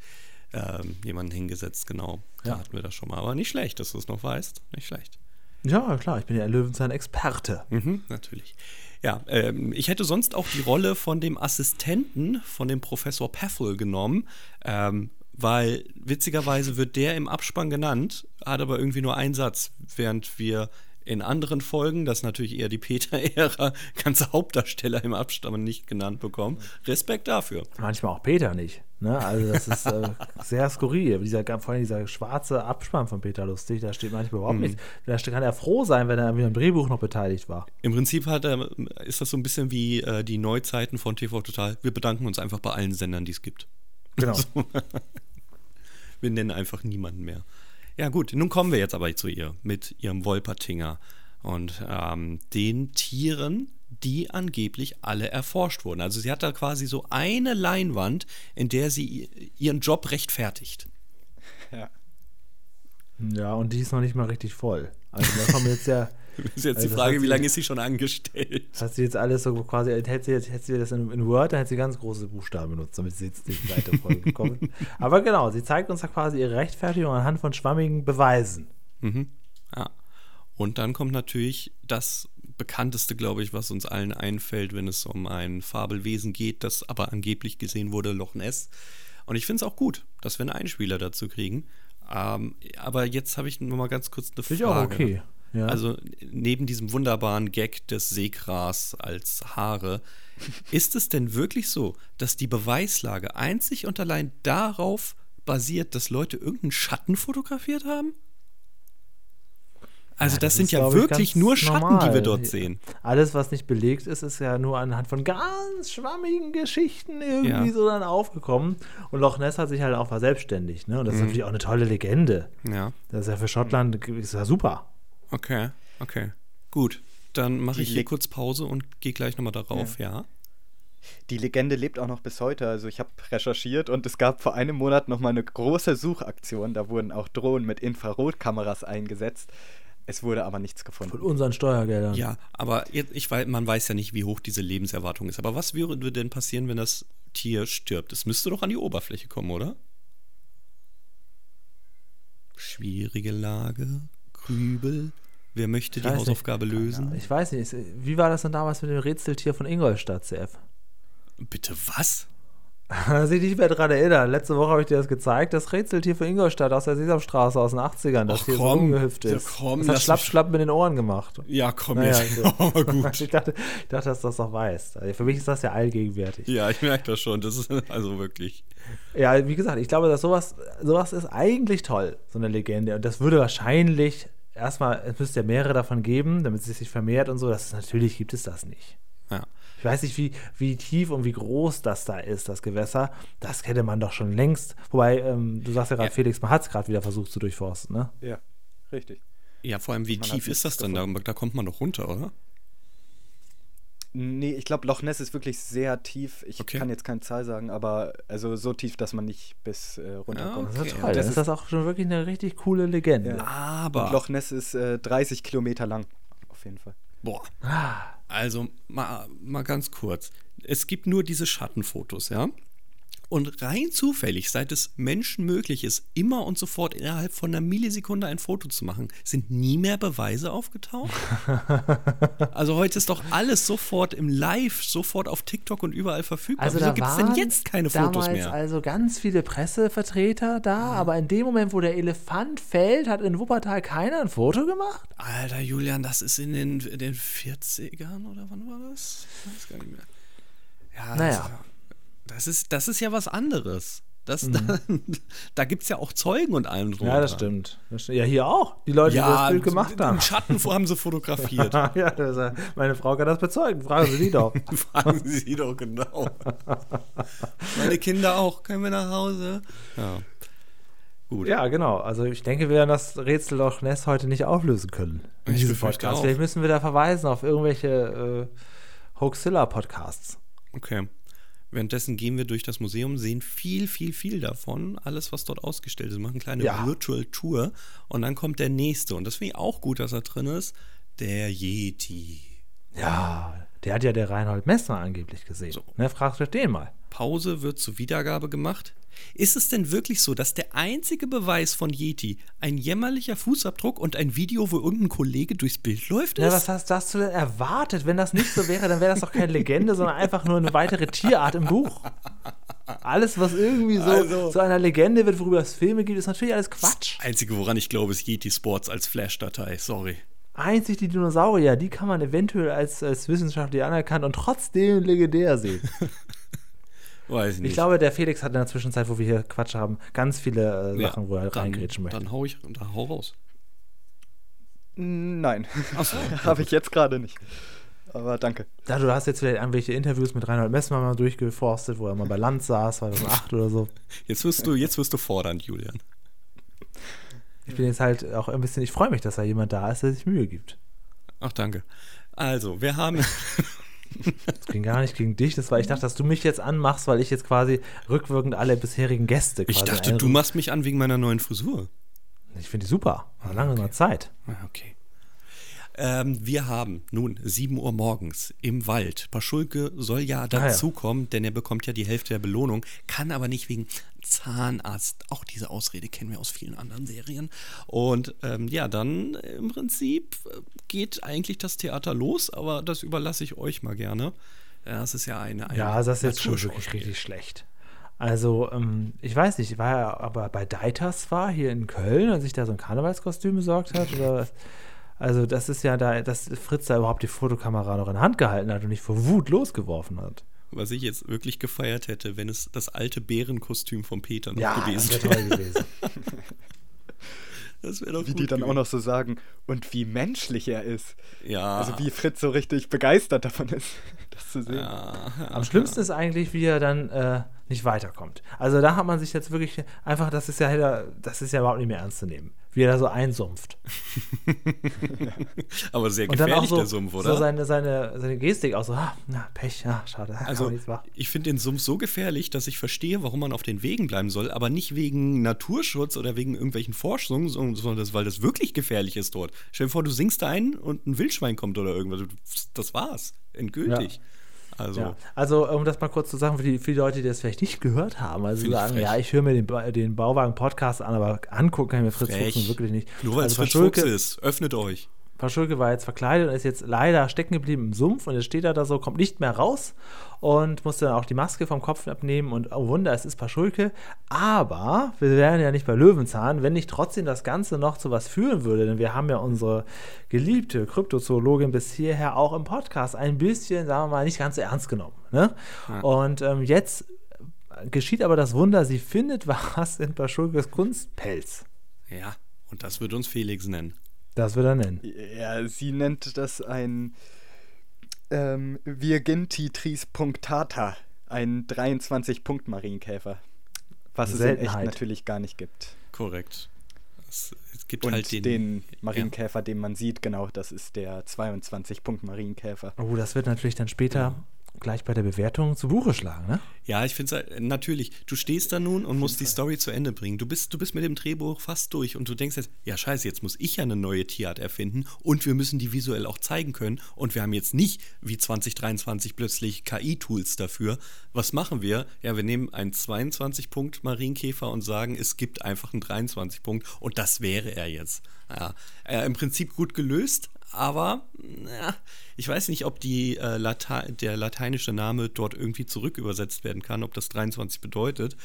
ähm, jemanden hingesetzt, genau. Da ja. hatten wir das schon mal. Aber nicht schlecht, dass du es noch weißt. Nicht schlecht. Ja, klar, ich bin ja Löwenzahn-Experte. Mhm, natürlich. Ja, ähm, ich hätte sonst auch die Rolle von dem Assistenten von dem Professor Peffel genommen, ähm, weil witzigerweise wird der im Abspann genannt, hat aber irgendwie nur einen Satz, während wir in anderen Folgen, das natürlich eher die Peter-Ära, [laughs] ganze Hauptdarsteller im Abstammen nicht genannt bekommen. Respekt dafür. Manchmal auch Peter nicht. Ne? Also das ist äh, [laughs] sehr skurril. Dieser, vor allem dieser schwarze Abspann von Peter Lustig, da steht manchmal überhaupt mhm. nichts. Da kann er froh sein, wenn er irgendwie am Drehbuch noch beteiligt war. Im Prinzip hat er, ist das so ein bisschen wie äh, die Neuzeiten von TV Total. Wir bedanken uns einfach bei allen Sendern, die es gibt. Genau. [laughs] wir nennen einfach niemanden mehr. Ja, gut, nun kommen wir jetzt aber zu ihr mit ihrem Wolpertinger und ähm, den Tieren, die angeblich alle erforscht wurden. Also sie hat da quasi so eine Leinwand, in der sie ihren Job rechtfertigt. Ja. Ja, und die ist noch nicht mal richtig voll. Also da kommen jetzt ja [laughs] [laughs] ist jetzt also die Frage, wie lange ist sie schon angestellt? Hat sie jetzt alles so quasi, hätte sie, jetzt, hätte sie das in, in, Word, dann hätte sie ganz große Buchstaben benutzt, damit sie jetzt die Seite vollgekommen [laughs] Aber genau, sie zeigt uns da quasi ihre Rechtfertigung anhand von schwammigen Beweisen. Mhm. Ja. Und dann kommt natürlich das bekannteste, glaube ich, was uns allen einfällt, wenn es um ein Fabelwesen geht, das aber angeblich gesehen wurde, Loch Ness. Und ich finde es auch gut, dass wir einen Einspieler dazu kriegen. Ähm, aber jetzt habe ich nur mal ganz kurz eine Frage. Ich auch okay. Ja. Also neben diesem wunderbaren Gag des Seegras als Haare, ist es denn wirklich so, dass die Beweislage einzig und allein darauf basiert, dass Leute irgendeinen Schatten fotografiert haben? Also ja, das, das, sind ist, ja wirklich nur Schatten, normal. die wir dort sehen. Alles, was nicht belegt ist, ist ja nur anhand von ganz schwammigen Geschichten irgendwie ja. so dann aufgekommen. Und Loch Ness hat sich halt auch verselbstständigt. Ne? Und das mhm. ist natürlich auch eine tolle Legende. Ja. Das ist ja für Schottland ist ja super. Okay, okay. Gut. Dann mache ich hier kurz Pause und gehe gleich nochmal darauf, ja. ja. Die Legende lebt auch noch bis heute. Also ich habe recherchiert und es gab vor einem Monat nochmal eine große Suchaktion. Da wurden auch Drohnen mit Infrarotkameras eingesetzt. Es wurde aber nichts gefunden. Von unseren Steuergeldern. Ja, aber ich weiß, man weiß ja nicht, wie hoch diese Lebenserwartung ist. Aber was würde denn passieren, wenn das Tier stirbt? Es müsste doch an die Oberfläche kommen, oder? Schwierige Lage. Krübel. Wer möchte die Hausaufgabe nicht. lösen? Ich weiß nicht. Wie war das denn damals mit dem Rätseltier von Ingolstadt, CF? Bitte was? Da [laughs] sich nicht mehr dran erinnern. Letzte Woche habe ich dir das gezeigt, das Rätseltier für Ingolstadt aus der Sesamstraße aus den 80ern, das Ach, hier komm, so umgehüpft ist. ja, komm, das hat schlapp, schlapp mit den Ohren gemacht. Ja, komm Naja, jetzt. so. [laughs] Aber gut. [laughs] Ich dachte, ich dachte, dass du das doch weißt. Also für mich ist das ja allgegenwärtig. Ja, ich merke das schon. Das ist also wirklich. Ja, wie gesagt, ich glaube, dass sowas, sowas ist eigentlich toll, so eine Legende. Und das würde wahrscheinlich erstmal, es müsste ja mehrere davon geben, damit es sich vermehrt und so. Das ist, natürlich gibt es das nicht. Ja. Ich weiß nicht, wie, wie tief und wie groß das da ist, das Gewässer. Das hätte man doch schon längst. Wobei, ähm, du sagst ja gerade, Ja. Felix, man hat es gerade wieder versucht zu durchforsten, ne? Ja, richtig. Ja, vor allem, wie Man tief ist das denn? Da, da kommt man doch runter, oder? Nee, ich glaube, Loch Ness ist wirklich sehr tief. Ich Okay. kann jetzt keine Zahl sagen, aber also so tief, dass man nicht bis äh, runterkommt. Das ist Okay, ja ja, toll. das ist ist- das auch schon wirklich eine richtig coole Legende. Ja. Aber. Und Loch Ness ist äh, 30 Kilometer lang. Auf jeden Fall. Boah. Ah, Also, mal, mal ganz kurz. Es gibt nur diese Schattenfotos, ja? Und rein zufällig, seit es Menschen möglich ist, immer und sofort innerhalb von einer Millisekunde ein Foto zu machen, sind nie mehr Beweise aufgetaucht? [laughs] also heute ist doch alles sofort im Live, sofort auf TikTok und überall verfügbar. Also Wieso gibt es denn jetzt keine Fotos mehr? also ganz viele Pressevertreter da, aber in dem Moment, wo der Elefant fällt, hat in Wuppertal keiner ein Foto gemacht? Alter Julian, das ist in den, in den 40ern oder wann war das? Ich weiß gar nicht mehr. Ja, Naja. Das, ist, das ist ja was anderes. Das, [laughs] Da, da gibt es ja auch Zeugen und allem drum. Mhm. Ja, das stimmt. das stimmt. Ja, hier auch. Die Leute, die das Bild gemacht haben. Im Schatten haben sie fotografiert. [laughs] ja, das, ja- meine Frau kann das bezeugen. Fragen Sie die doch. [laughs] Fragen Sie sie doch genau. Meine Kinder auch. Können wir nach Hause? Ja. Gut. ja, genau. Also ich denke, wir werden das Rätsel Loch Ness heute nicht auflösen können. In diesem Podcast. Vielleicht müssen wir da verweisen auf irgendwelche äh, Hoaxilla-Podcasts. Okay. Währenddessen gehen wir durch das Museum, sehen viel, viel, viel davon. Alles, was dort ausgestellt ist. Wir machen eine kleine Ja. Virtual Tour. Und dann kommt der nächste. Und das finde ich auch gut, dass er drin ist. Der Yeti. Ja, der hat ja der Reinhold Messner angeblich gesehen. So. Ne, fragt euch den mal. Pause wird zur Wiedergabe gemacht. Ist es denn wirklich so, dass der einzige Beweis von Yeti ein jämmerlicher Fußabdruck und ein Video, wo irgendein Kollege durchs Bild läuft, ist? Ja, was hast, hast du denn erwartet? Wenn das nicht so wäre, dann wäre das doch keine Legende, sondern einfach nur eine weitere Tierart im Buch. Alles, was irgendwie so Also- zu einer Legende wird, worüber es Filme gibt, ist natürlich alles Quatsch. Einzige, woran ich glaube, ist Yeti Sports als Flash-Datei. Sorry. Einzig die Dinosaurier, die kann man eventuell als, als wissenschaftlich anerkannt und trotzdem legendär sehen. [laughs] Weiß nicht. Ich glaube, der Felix hat in der Zwischenzeit, wo wir hier Quatsch haben, ganz viele äh, Ja, Sachen, wo er dann, reingrätschen möchte. Dann hau ich, dann hau raus. Nein, Achso. [laughs] habe ich jetzt gerade nicht. Aber danke. Ja, du hast jetzt vielleicht irgendwelche Interviews mit Reinhold Messner mal durchgeforstet, wo er mal bei Land saß, 2008 oder so. Jetzt wirst du, jetzt wirst du fordernd, Julian. Ich bin jetzt halt auch ein bisschen, ich freue mich, dass da jemand da ist, der sich Mühe gibt. Ach, danke. Also, wir haben. Das ging gar nicht gegen dich, das war, ich dachte, dass du mich jetzt anmachst, weil ich jetzt quasi rückwirkend alle bisherigen Gäste Ich dachte, du einrufe. machst mich an wegen meiner neuen Frisur. Ich finde die super. War lange mal Zeit. Ah, Okay. Ähm, wir haben nun 7 Uhr morgens im Wald. Paschulke soll ja ja. dazukommen, denn er bekommt ja die Hälfte der Belohnung, kann aber nicht wegen Zahnarzt. Auch diese Ausrede kennen wir aus vielen anderen Serien. Und ähm, ja, dann im Prinzip äh, geht eigentlich das Theater los, aber das überlasse ich euch mal gerne. Ja, Das ist ja eine. eine Ja, das ist jetzt schon wirklich richtig schlecht. Also, ähm, ich weiß nicht, war er aber bei Deiters war hier in Köln und sich da so ein Karnevalskostüm besorgt hat? Oder was? Also, das ist ja da, dass Fritz da überhaupt die Fotokamera noch in Hand gehalten hat und nicht vor Wut losgeworfen hat. Was ich jetzt wirklich gefeiert hätte, wenn es das alte Bärenkostüm von Peter noch Ja, [laughs] gewesen das wäre. wäre toll gewesen. Das wäre doch Wie gut die dann auch gewesen. noch so sagen und wie menschlich er ist. Ja. Also wie Fritz so richtig begeistert davon ist, [laughs] das zu sehen. Am schlimmsten ist eigentlich, wie er dann äh, nicht weiterkommt. Also da hat man sich jetzt wirklich einfach, das ist ja, das ist ja überhaupt nicht mehr ernst zu nehmen. Wie er da so einsumpft. [laughs] Aber sehr gefährlich, so, der Sumpf, oder? so seine, seine, seine Gestik auch so, ah, na, Pech, ja, schade. also, ich finde den Sumpf so gefährlich, dass ich verstehe, warum man auf den Wegen bleiben soll, aber nicht wegen Naturschutz oder wegen irgendwelchen Forschungen, sondern das, weil das wirklich gefährlich ist dort. Stell dir vor, du singst da ein und ein Wildschwein kommt oder irgendwas. Das war's. Endgültig. Also, Ja. Also, um das mal kurz zu sagen, für die, für die Leute, die das vielleicht nicht gehört haben, also sagen, ja, ich höre mir den, den Bauwagen-Podcast an, aber angucken kann ich mir Fritz Frech. Fuchs nun wirklich nicht. nur weil es also Fritz Fuchs ist, öffnet euch. Paschulke war jetzt verkleidet und ist jetzt leider stecken geblieben im Sumpf und jetzt steht er da so, kommt nicht mehr raus und musste dann auch die Maske vom Kopf abnehmen und oh Wunder, es ist Paschulke. Aber wir wären ja nicht bei Löwenzahn, wenn nicht trotzdem das Ganze noch zu was führen würde, denn wir haben ja unsere geliebte Kryptozoologin bis hierher auch im Podcast ein bisschen, sagen wir mal, nicht ganz so ernst genommen. Ne? Ja. Und ähm, jetzt geschieht aber das Wunder, sie findet [laughs] was in Paschulkes Kunstpelz. Ja, und das wird uns Felix nennen. Das wird er nennen. Ja, sie nennt das ein ähm, Virgintitris punctata, ein 23-Punkt-Marienkäfer. Was es in echt natürlich gar nicht gibt. Korrekt. Es, es gibt Und halt den, den Marienkäfer, ja. den man sieht, genau, das ist der 22-Punkt-Marienkäfer. Oh, das wird natürlich dann später gleich bei der Bewertung zu Buche schlagen, ne? Ja, ich finde es halt, natürlich, du stehst da nun und musst die Story zu Ende bringen. Du bist, du bist mit dem Drehbuch fast durch und du denkst jetzt, ja scheiße, jetzt muss ich ja eine neue Tierart erfinden und wir müssen die visuell auch zeigen können und wir haben jetzt nicht wie 2023 plötzlich KI-Tools dafür. Was machen wir? Ja, wir nehmen einen 22-Punkt Marienkäfer und sagen, es gibt einfach einen 23-Punkt und das wäre er jetzt. Ja, äh, im Prinzip gut gelöst, aber ja, ich weiß nicht, ob die, äh, Late der lateinische Name dort irgendwie zurückübersetzt werden kann, ob das 23 bedeutet.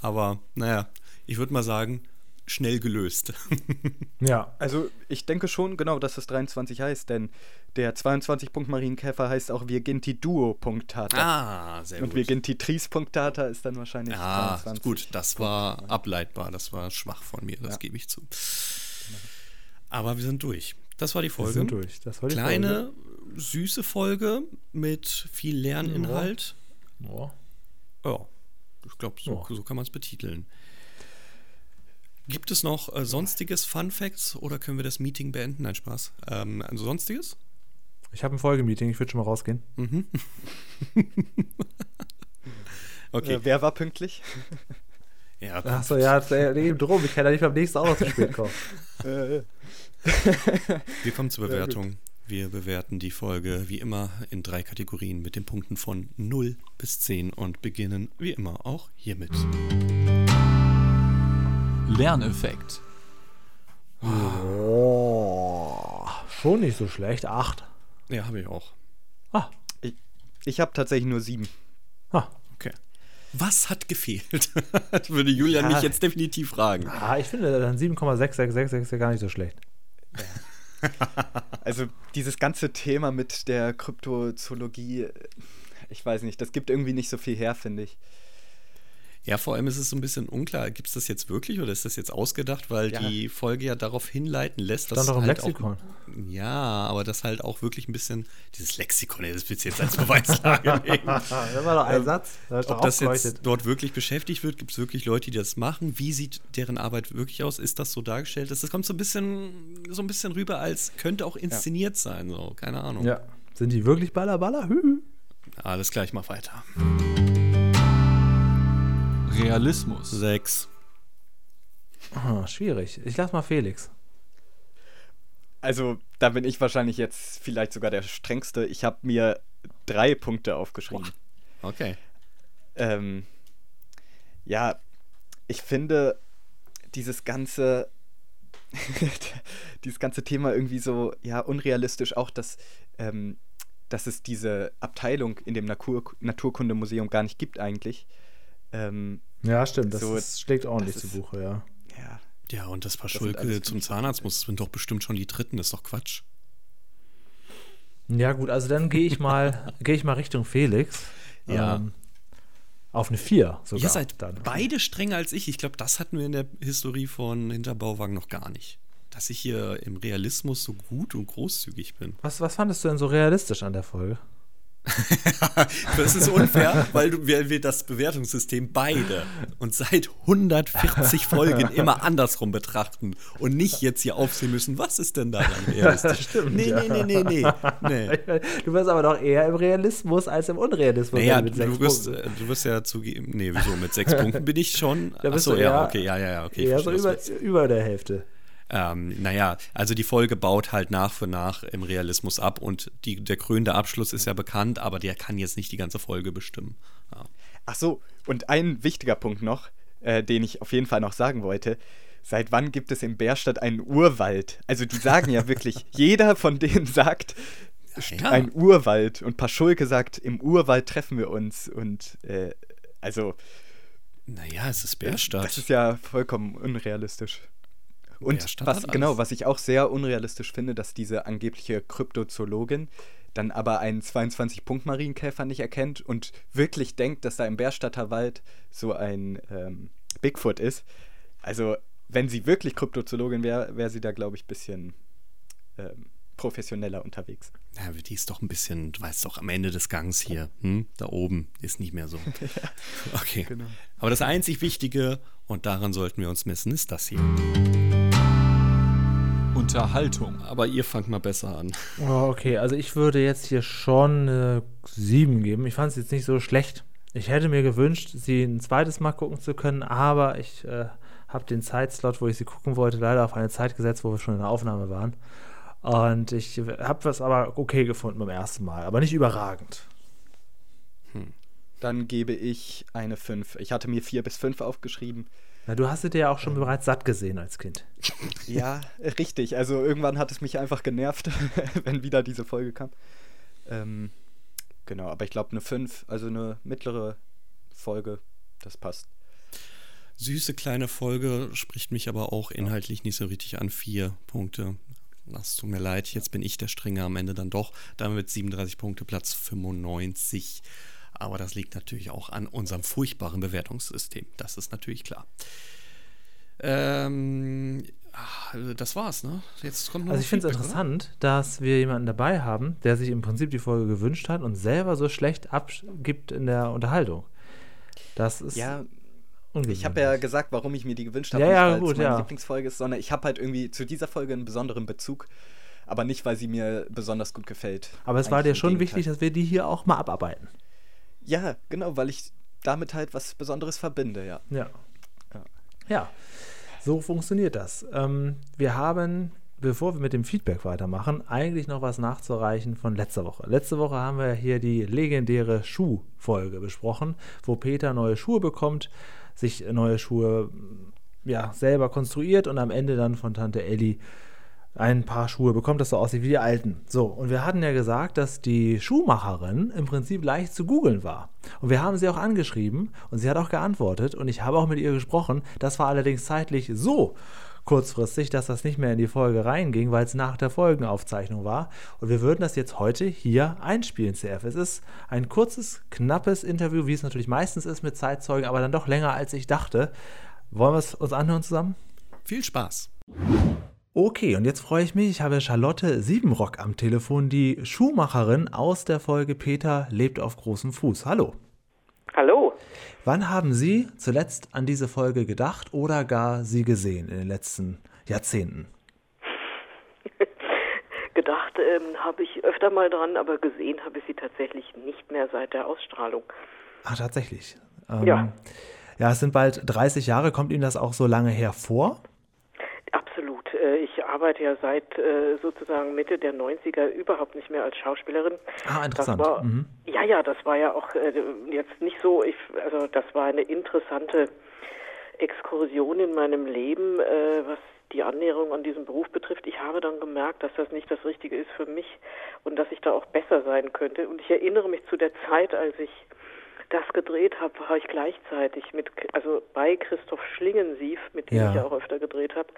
Aber naja, ich würde mal sagen, schnell gelöst. [laughs] ja. Also ich denke schon genau, dass das 23 heißt, denn der 22-Punkt Marienkäfer heißt auch Virginti Duo Punktata. Ah, sehr gut. Und Virginti Tris Punktata ist dann wahrscheinlich ah, 23. gut, das war ableitbar, das war schwach von mir, das ja. gebe ich zu. Aber wir sind durch. Das war die Folge. Wir sind durch. Das war die Kleine, Folge. süße Folge mit viel Lerninhalt. Ja. Ja. Ich glaube, so, so, kann man es betiteln. Gibt es noch äh, sonstiges Fun Facts oder können wir das Meeting beenden? Nein, Spaß. Ähm, also sonstiges? Ich habe ein Folgemeeting, ich würde schon mal rausgehen. Mhm. [laughs] okay. Äh, wer war pünktlich? [laughs] ja, Achso, ja, eben drum. Ich kann ja nicht beim nächsten auch noch zu spät kommen. [laughs] äh, wir kommen zur Bewertung. Wir bewerten die Folge wie immer in drei Kategorien mit den Punkten von 0 bis 10 und beginnen wie immer auch hiermit. Lerneffekt. Oh, schon nicht so schlecht. 8. Ja, habe ich auch. Ah. Ich, ich habe tatsächlich nur 7. Ah. Okay. Was hat gefehlt? das [laughs] würde Julian ja. mich jetzt definitiv fragen. Ah, ich finde dann 7,666 ist ja gar nicht so schlecht. [laughs] also dieses ganze Thema mit der Kryptozoologie, ich weiß nicht, das gibt irgendwie nicht so viel her, finde ich. Ja, vor allem ist es so ein bisschen unklar, gibt es das jetzt wirklich oder ist das jetzt ausgedacht, weil ja. die Folge ja darauf hinleiten lässt, dass. Stand doch im halt Lexikon. Auch, ja, aber das halt auch wirklich ein bisschen. Dieses Lexikon, das wird jetzt als Beweislage [laughs] nehmen. [laughs] das war doch ein ähm, Satz. Das ob das jetzt dort wirklich beschäftigt wird, gibt es wirklich Leute, die das machen? Wie sieht deren Arbeit wirklich aus? Ist das so dargestellt? Das, kommt so ein bisschen, so ein bisschen rüber, als könnte auch inszeniert ja. sein, so, keine Ahnung. Ja. Sind die wirklich Baller, Baller? Hü. Alles gleich, mach weiter. Realismus. Sechs. Oh, schwierig. Ich lass mal Felix. Also, da bin ich wahrscheinlich jetzt vielleicht sogar der strengste. Ich habe mir drei Punkte aufgeschrieben. Okay. Ähm, ja, ich finde dieses ganze [laughs] dieses ganze Thema irgendwie so ja unrealistisch auch, dass ähm, dass es diese Abteilung in dem Natur Naturkundemuseum gar nicht gibt eigentlich. Ähm, ja, stimmt, das so, ist, schlägt ordentlich zu Buche, ja. Ja, ja und das Paar Schulke zum Zahnarzt muss, das sind doch bestimmt schon die dritten, das ist doch Quatsch. Ja, gut, also dann gehe ich mal, [laughs] gehe ich mal Richtung Felix. Ja. Ähm, auf eine 4 sogar. Ihr seid dann. beide strenger als ich. Ich glaube, das hatten wir in der Historie von Hinterbauwagen noch gar nicht. Dass ich hier im Realismus so gut und großzügig bin. Was, was fandest du denn so realistisch an der Folge? [laughs] das ist unfair, weil du, wir, wir das Bewertungssystem beide und seit 140 [laughs] Folgen immer andersrum betrachten und nicht jetzt hier aufsehen müssen, was ist denn daran [laughs] realistisch? Stimmt, nee, ja. nee, nee, nee, nee, Du wirst aber doch eher im Realismus als im Unrealismus. Naja, mit du, wirst, äh, du wirst ja zugeben, nee, wieso, mit sechs Punkten bin ich schon. Achso, ja, okay, ja, ja, ja, okay. Eher so über, über der Hälfte. Ähm, naja, also die Folge baut halt nach für nach im Realismus ab und die, der krönende Abschluss ist ja bekannt, aber der kann jetzt nicht die ganze Folge bestimmen. Ja. Ach so, und ein wichtiger Punkt noch, äh, den ich auf jeden Fall noch sagen wollte. seit wann gibt es in Bärstadt einen Urwald? Also die sagen ja wirklich, [laughs] jeder von denen sagt, ja. ein Urwald. Und Paschulke sagt, im Urwald treffen wir uns. Und äh, also. Naja, es ist Bärstadt. Das ist ja vollkommen unrealistisch. Und was, genau, was ich auch sehr unrealistisch finde, dass diese angebliche Kryptozoologin dann aber einen 22-Punkt-Marienkäfer nicht erkennt und wirklich denkt, dass da im Bärstadter Wald so ein ähm, Bigfoot ist. Also, wenn sie wirklich Kryptozoologin wäre, wäre sie da, glaube ich, ein bisschen ähm, professioneller unterwegs. Ja, die ist doch ein bisschen, du weißt doch, am Ende des Gangs hier, hm? da oben ist nicht mehr so. [laughs] Okay. Genau. Aber das einzig Wichtige, und daran sollten wir uns messen, ist das hier. Unterhaltung. Aber ihr fangt mal besser an. Oh, okay, also ich würde jetzt hier schon eine 7 geben. Ich fand es jetzt nicht so schlecht. Ich hätte mir gewünscht, sie ein zweites Mal gucken zu können, aber ich äh, habe den Zeitslot, wo ich sie gucken wollte, leider auf eine Zeit gesetzt, wo wir schon in der Aufnahme waren. Und ich habe was aber okay gefunden beim ersten Mal, aber nicht überragend. Hm. Dann gebe ich eine 5. Ich hatte mir 4 bis 5 aufgeschrieben. Na, du hast es dir ja auch schon ähm. bereits satt gesehen als Kind. Ja, richtig. Also irgendwann hat es mich einfach genervt, [laughs] wenn wieder diese Folge kam. Ähm, genau, aber ich glaube eine 5, also eine mittlere Folge, das passt. Süße kleine Folge spricht mich aber auch inhaltlich nicht so richtig an. Vier Punkte. Das tut mir leid, jetzt bin ich der Strenge am Ende dann doch. Damit 37 Punkte, Platz 95. Aber das liegt natürlich auch an unserem furchtbaren Bewertungssystem. Das ist natürlich klar. Ähm, das war's, ne? Jetzt kommt noch also ich finde es interessant, oder? dass wir jemanden dabei haben, der sich im Prinzip die Folge gewünscht hat und selber so schlecht abgibt in der Unterhaltung. Das ist ja ich habe ja gesagt, warum ich mir die gewünscht habe, ja, ja, nicht weil es meine ja. Lieblingsfolge ist, sondern ich habe halt irgendwie zu dieser Folge einen besonderen Bezug, aber nicht, weil sie mir besonders gut gefällt. Aber es war dir schon wichtig, dass wir die hier auch mal abarbeiten. Ja, genau, weil ich damit halt was Besonderes verbinde, ja. Ja. Ja, ja. so funktioniert das. Ähm, wir haben, bevor wir mit dem Feedback weitermachen, eigentlich noch was nachzureichen von letzter Woche. Letzte Woche haben wir hier die legendäre Schuhfolge besprochen, wo Peter neue Schuhe bekommt, sich neue Schuhe ja, selber konstruiert und am Ende dann von Tante Ellie ein paar Schuhe bekommt, das so aussieht wie die alten. So, und wir hatten ja gesagt, dass die Schuhmacherin im Prinzip leicht zu googeln war. Und wir haben sie auch angeschrieben und sie hat auch geantwortet und ich habe auch mit ihr gesprochen. Das war allerdings zeitlich so kurzfristig, dass das nicht mehr in die Folge reinging, weil es nach der Folgenaufzeichnung war. Und wir würden das jetzt heute hier einspielen, CF. Es ist ein kurzes, knappes Interview, wie es natürlich meistens ist mit Zeitzeugen, aber dann doch länger als ich dachte. Wollen wir es uns anhören zusammen? Viel Spaß. Okay, und jetzt freue ich mich, ich habe Charlotte Siebenrock am Telefon, die Schuhmacherin aus der Folge Peter lebt auf großem Fuß. Hallo. Hallo. Wann haben Sie zuletzt an diese Folge gedacht oder gar sie gesehen in den letzten Jahrzehnten? [laughs] gedacht ähm, habe ich öfter mal dran, aber gesehen habe ich sie tatsächlich nicht mehr seit der Ausstrahlung. Ach, tatsächlich. Ähm, ja. Ja, es sind bald 30 Jahre. Kommt Ihnen das auch so lange hervor? Äh, ich arbeite ja seit äh, sozusagen Mitte der 90er überhaupt nicht mehr als Schauspielerin. Ah, interessant. War, mhm. Ja, ja, das war ja auch äh, jetzt nicht so, ich, also das war eine interessante Exkursion in meinem Leben, was die Annäherung an diesen Beruf betrifft. Ich habe dann gemerkt, dass das nicht das Richtige ist für mich und dass ich da auch besser sein könnte. Und ich erinnere mich zu der Zeit, als ich das gedreht habe, war ich gleichzeitig mit, also bei Christoph Schlingensief, mit dem ja. ich ja auch öfter gedreht habe,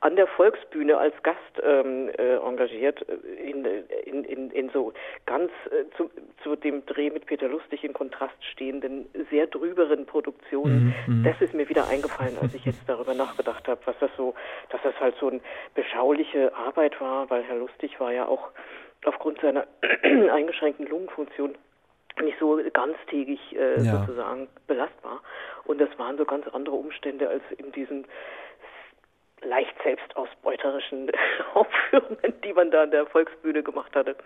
an der Volksbühne als Gast ähm, äh, engagiert, äh, in, in, in, in so ganz äh, zu, zu dem Dreh mit Peter Lustig in Kontrast stehenden, sehr drüberen Produktionen. Mhm, mhm. das ist mir wieder eingefallen, als ich jetzt darüber nachgedacht habe, was das so, dass das halt so eine beschauliche Arbeit war, weil Herr Lustig war ja auch aufgrund seiner [clears throat] eingeschränkten Lungenfunktion nicht so ganztägig äh, ja. sozusagen belastbar. Und das waren so ganz andere Umstände als in diesen leicht selbstausbeuterischen [laughs] Aufführungen, die man da an der Volksbühne gemacht hatte.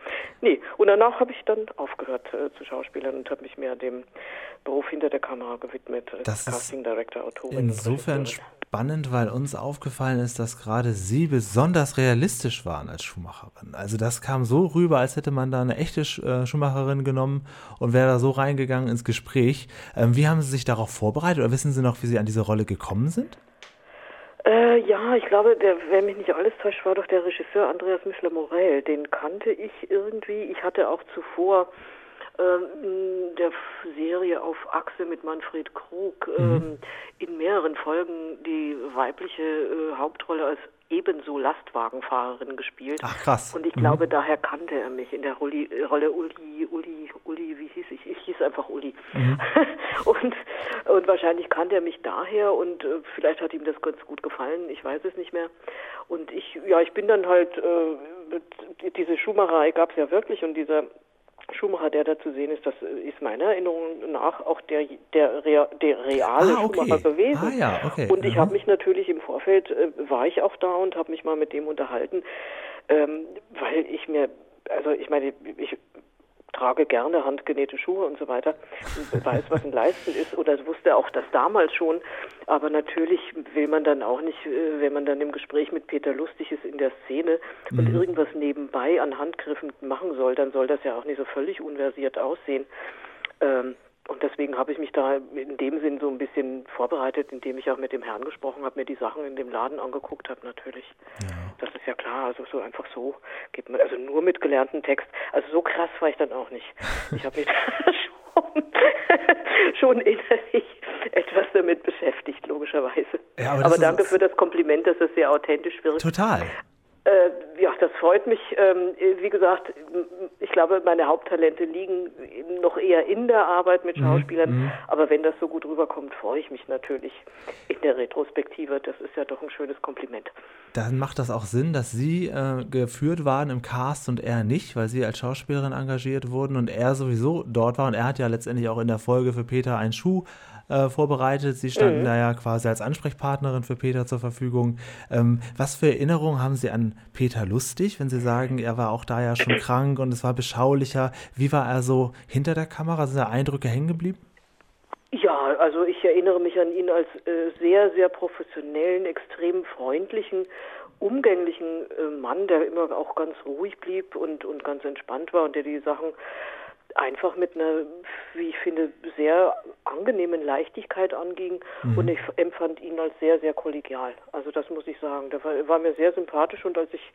Nee, und danach habe ich dann aufgehört äh, zu Schauspielern und habe mich mehr dem Beruf hinter der Kamera gewidmet, als das Casting Director, Autorin. Insofern spannend, weil uns aufgefallen ist, dass gerade Sie besonders realistisch waren als Schuhmacherin. Also das kam so rüber, als hätte man da eine echte äh, Schuhmacherin genommen und wäre da so reingegangen ins Gespräch. Ähm, wie haben Sie sich darauf vorbereitet oder wissen Sie noch, wie Sie an diese Rolle gekommen sind? Äh, ja, ich glaube, der, wenn mich nicht alles täuscht, war doch der Regisseur Andreas Michler-Morell. Den kannte ich irgendwie. Ich hatte auch zuvor ähm, der Serie auf Achse mit Manfred Krug mhm. ähm, in mehreren Folgen die weibliche äh, Hauptrolle als ebenso Lastwagenfahrerin gespielt. Ach krass. Und ich mhm. glaube, daher kannte er mich in der Uli, Rolle Uli, Uli, Uli, wie hieß ich? Ich hieß einfach Uli. Mhm. [laughs] und, und wahrscheinlich kannte er mich daher und äh, vielleicht hat ihm das ganz gut gefallen, ich weiß es nicht mehr. Und ich, ja, ich bin dann halt, äh, diese Schuhmacherei gab es ja wirklich und dieser Schumacher, der da zu sehen ist, das ist meiner Erinnerung nach auch der, der, der reale ah, okay. Schumacher gewesen. Ah, ja, okay. Und ich mhm. habe mich natürlich im Vorfeld, äh, war ich auch da und habe mich mal mit dem unterhalten, ähm, weil ich mir, also ich meine, ich trage gerne handgenähte Schuhe und so weiter und weiß, was ein Leisten ist oder wusste auch das damals schon. Aber natürlich will man dann auch nicht, äh, wenn man dann im Gespräch mit Peter Lustig ist in der Szene mhm. und irgendwas nebenbei an Handgriffen machen soll, dann soll das ja auch nicht so völlig unversiert aussehen. Ähm, und deswegen habe ich mich da in dem Sinn so ein bisschen vorbereitet, indem ich auch mit dem Herrn gesprochen habe, mir die Sachen in dem Laden angeguckt habe natürlich. Ja. Das ist ja klar, also so einfach so geht man, also nur mit gelernten Text. Also so krass war ich dann auch nicht. Ich habe mich [laughs] schon, [laughs] schon innerlich etwas damit beschäftigt, logischerweise. Ja, aber, aber danke für das Kompliment, dass es sehr authentisch wirkt. Total. Äh, ja, das freut mich. Ähm, wie gesagt, ich glaube, meine Haupttalente liegen noch eher in der Arbeit mit mhm, Schauspielern. Mhm. Aber wenn das so gut rüberkommt, freue ich mich natürlich in der Retrospektive. Das ist ja doch ein schönes Kompliment. Dann macht das auch Sinn, dass Sie äh, geführt waren im Cast und er nicht, weil Sie als Schauspielerin engagiert wurden und er sowieso dort war. Und er hat ja letztendlich auch in der Folge für Peter einen Schuh äh, vorbereitet. Sie standen mhm. da ja quasi als Ansprechpartnerin für Peter zur Verfügung. Ähm, was für Erinnerungen haben Sie an Peter Lustig, wenn Sie sagen, er war auch da ja schon krank und es war beschaulicher? Wie war er so hinter der Kamera? Sind da Eindrücke hängen geblieben? Ja, also ich erinnere mich an ihn als äh, sehr, sehr professionellen, extrem freundlichen, umgänglichen äh, Mann, der immer auch ganz ruhig blieb und, und ganz entspannt war und der die Sachen einfach mit einer, wie ich finde, sehr angenehmen Leichtigkeit anging mhm. und ich empfand ihn als sehr, sehr kollegial. Also das muss ich sagen. Der war, war, mir sehr sympathisch und als ich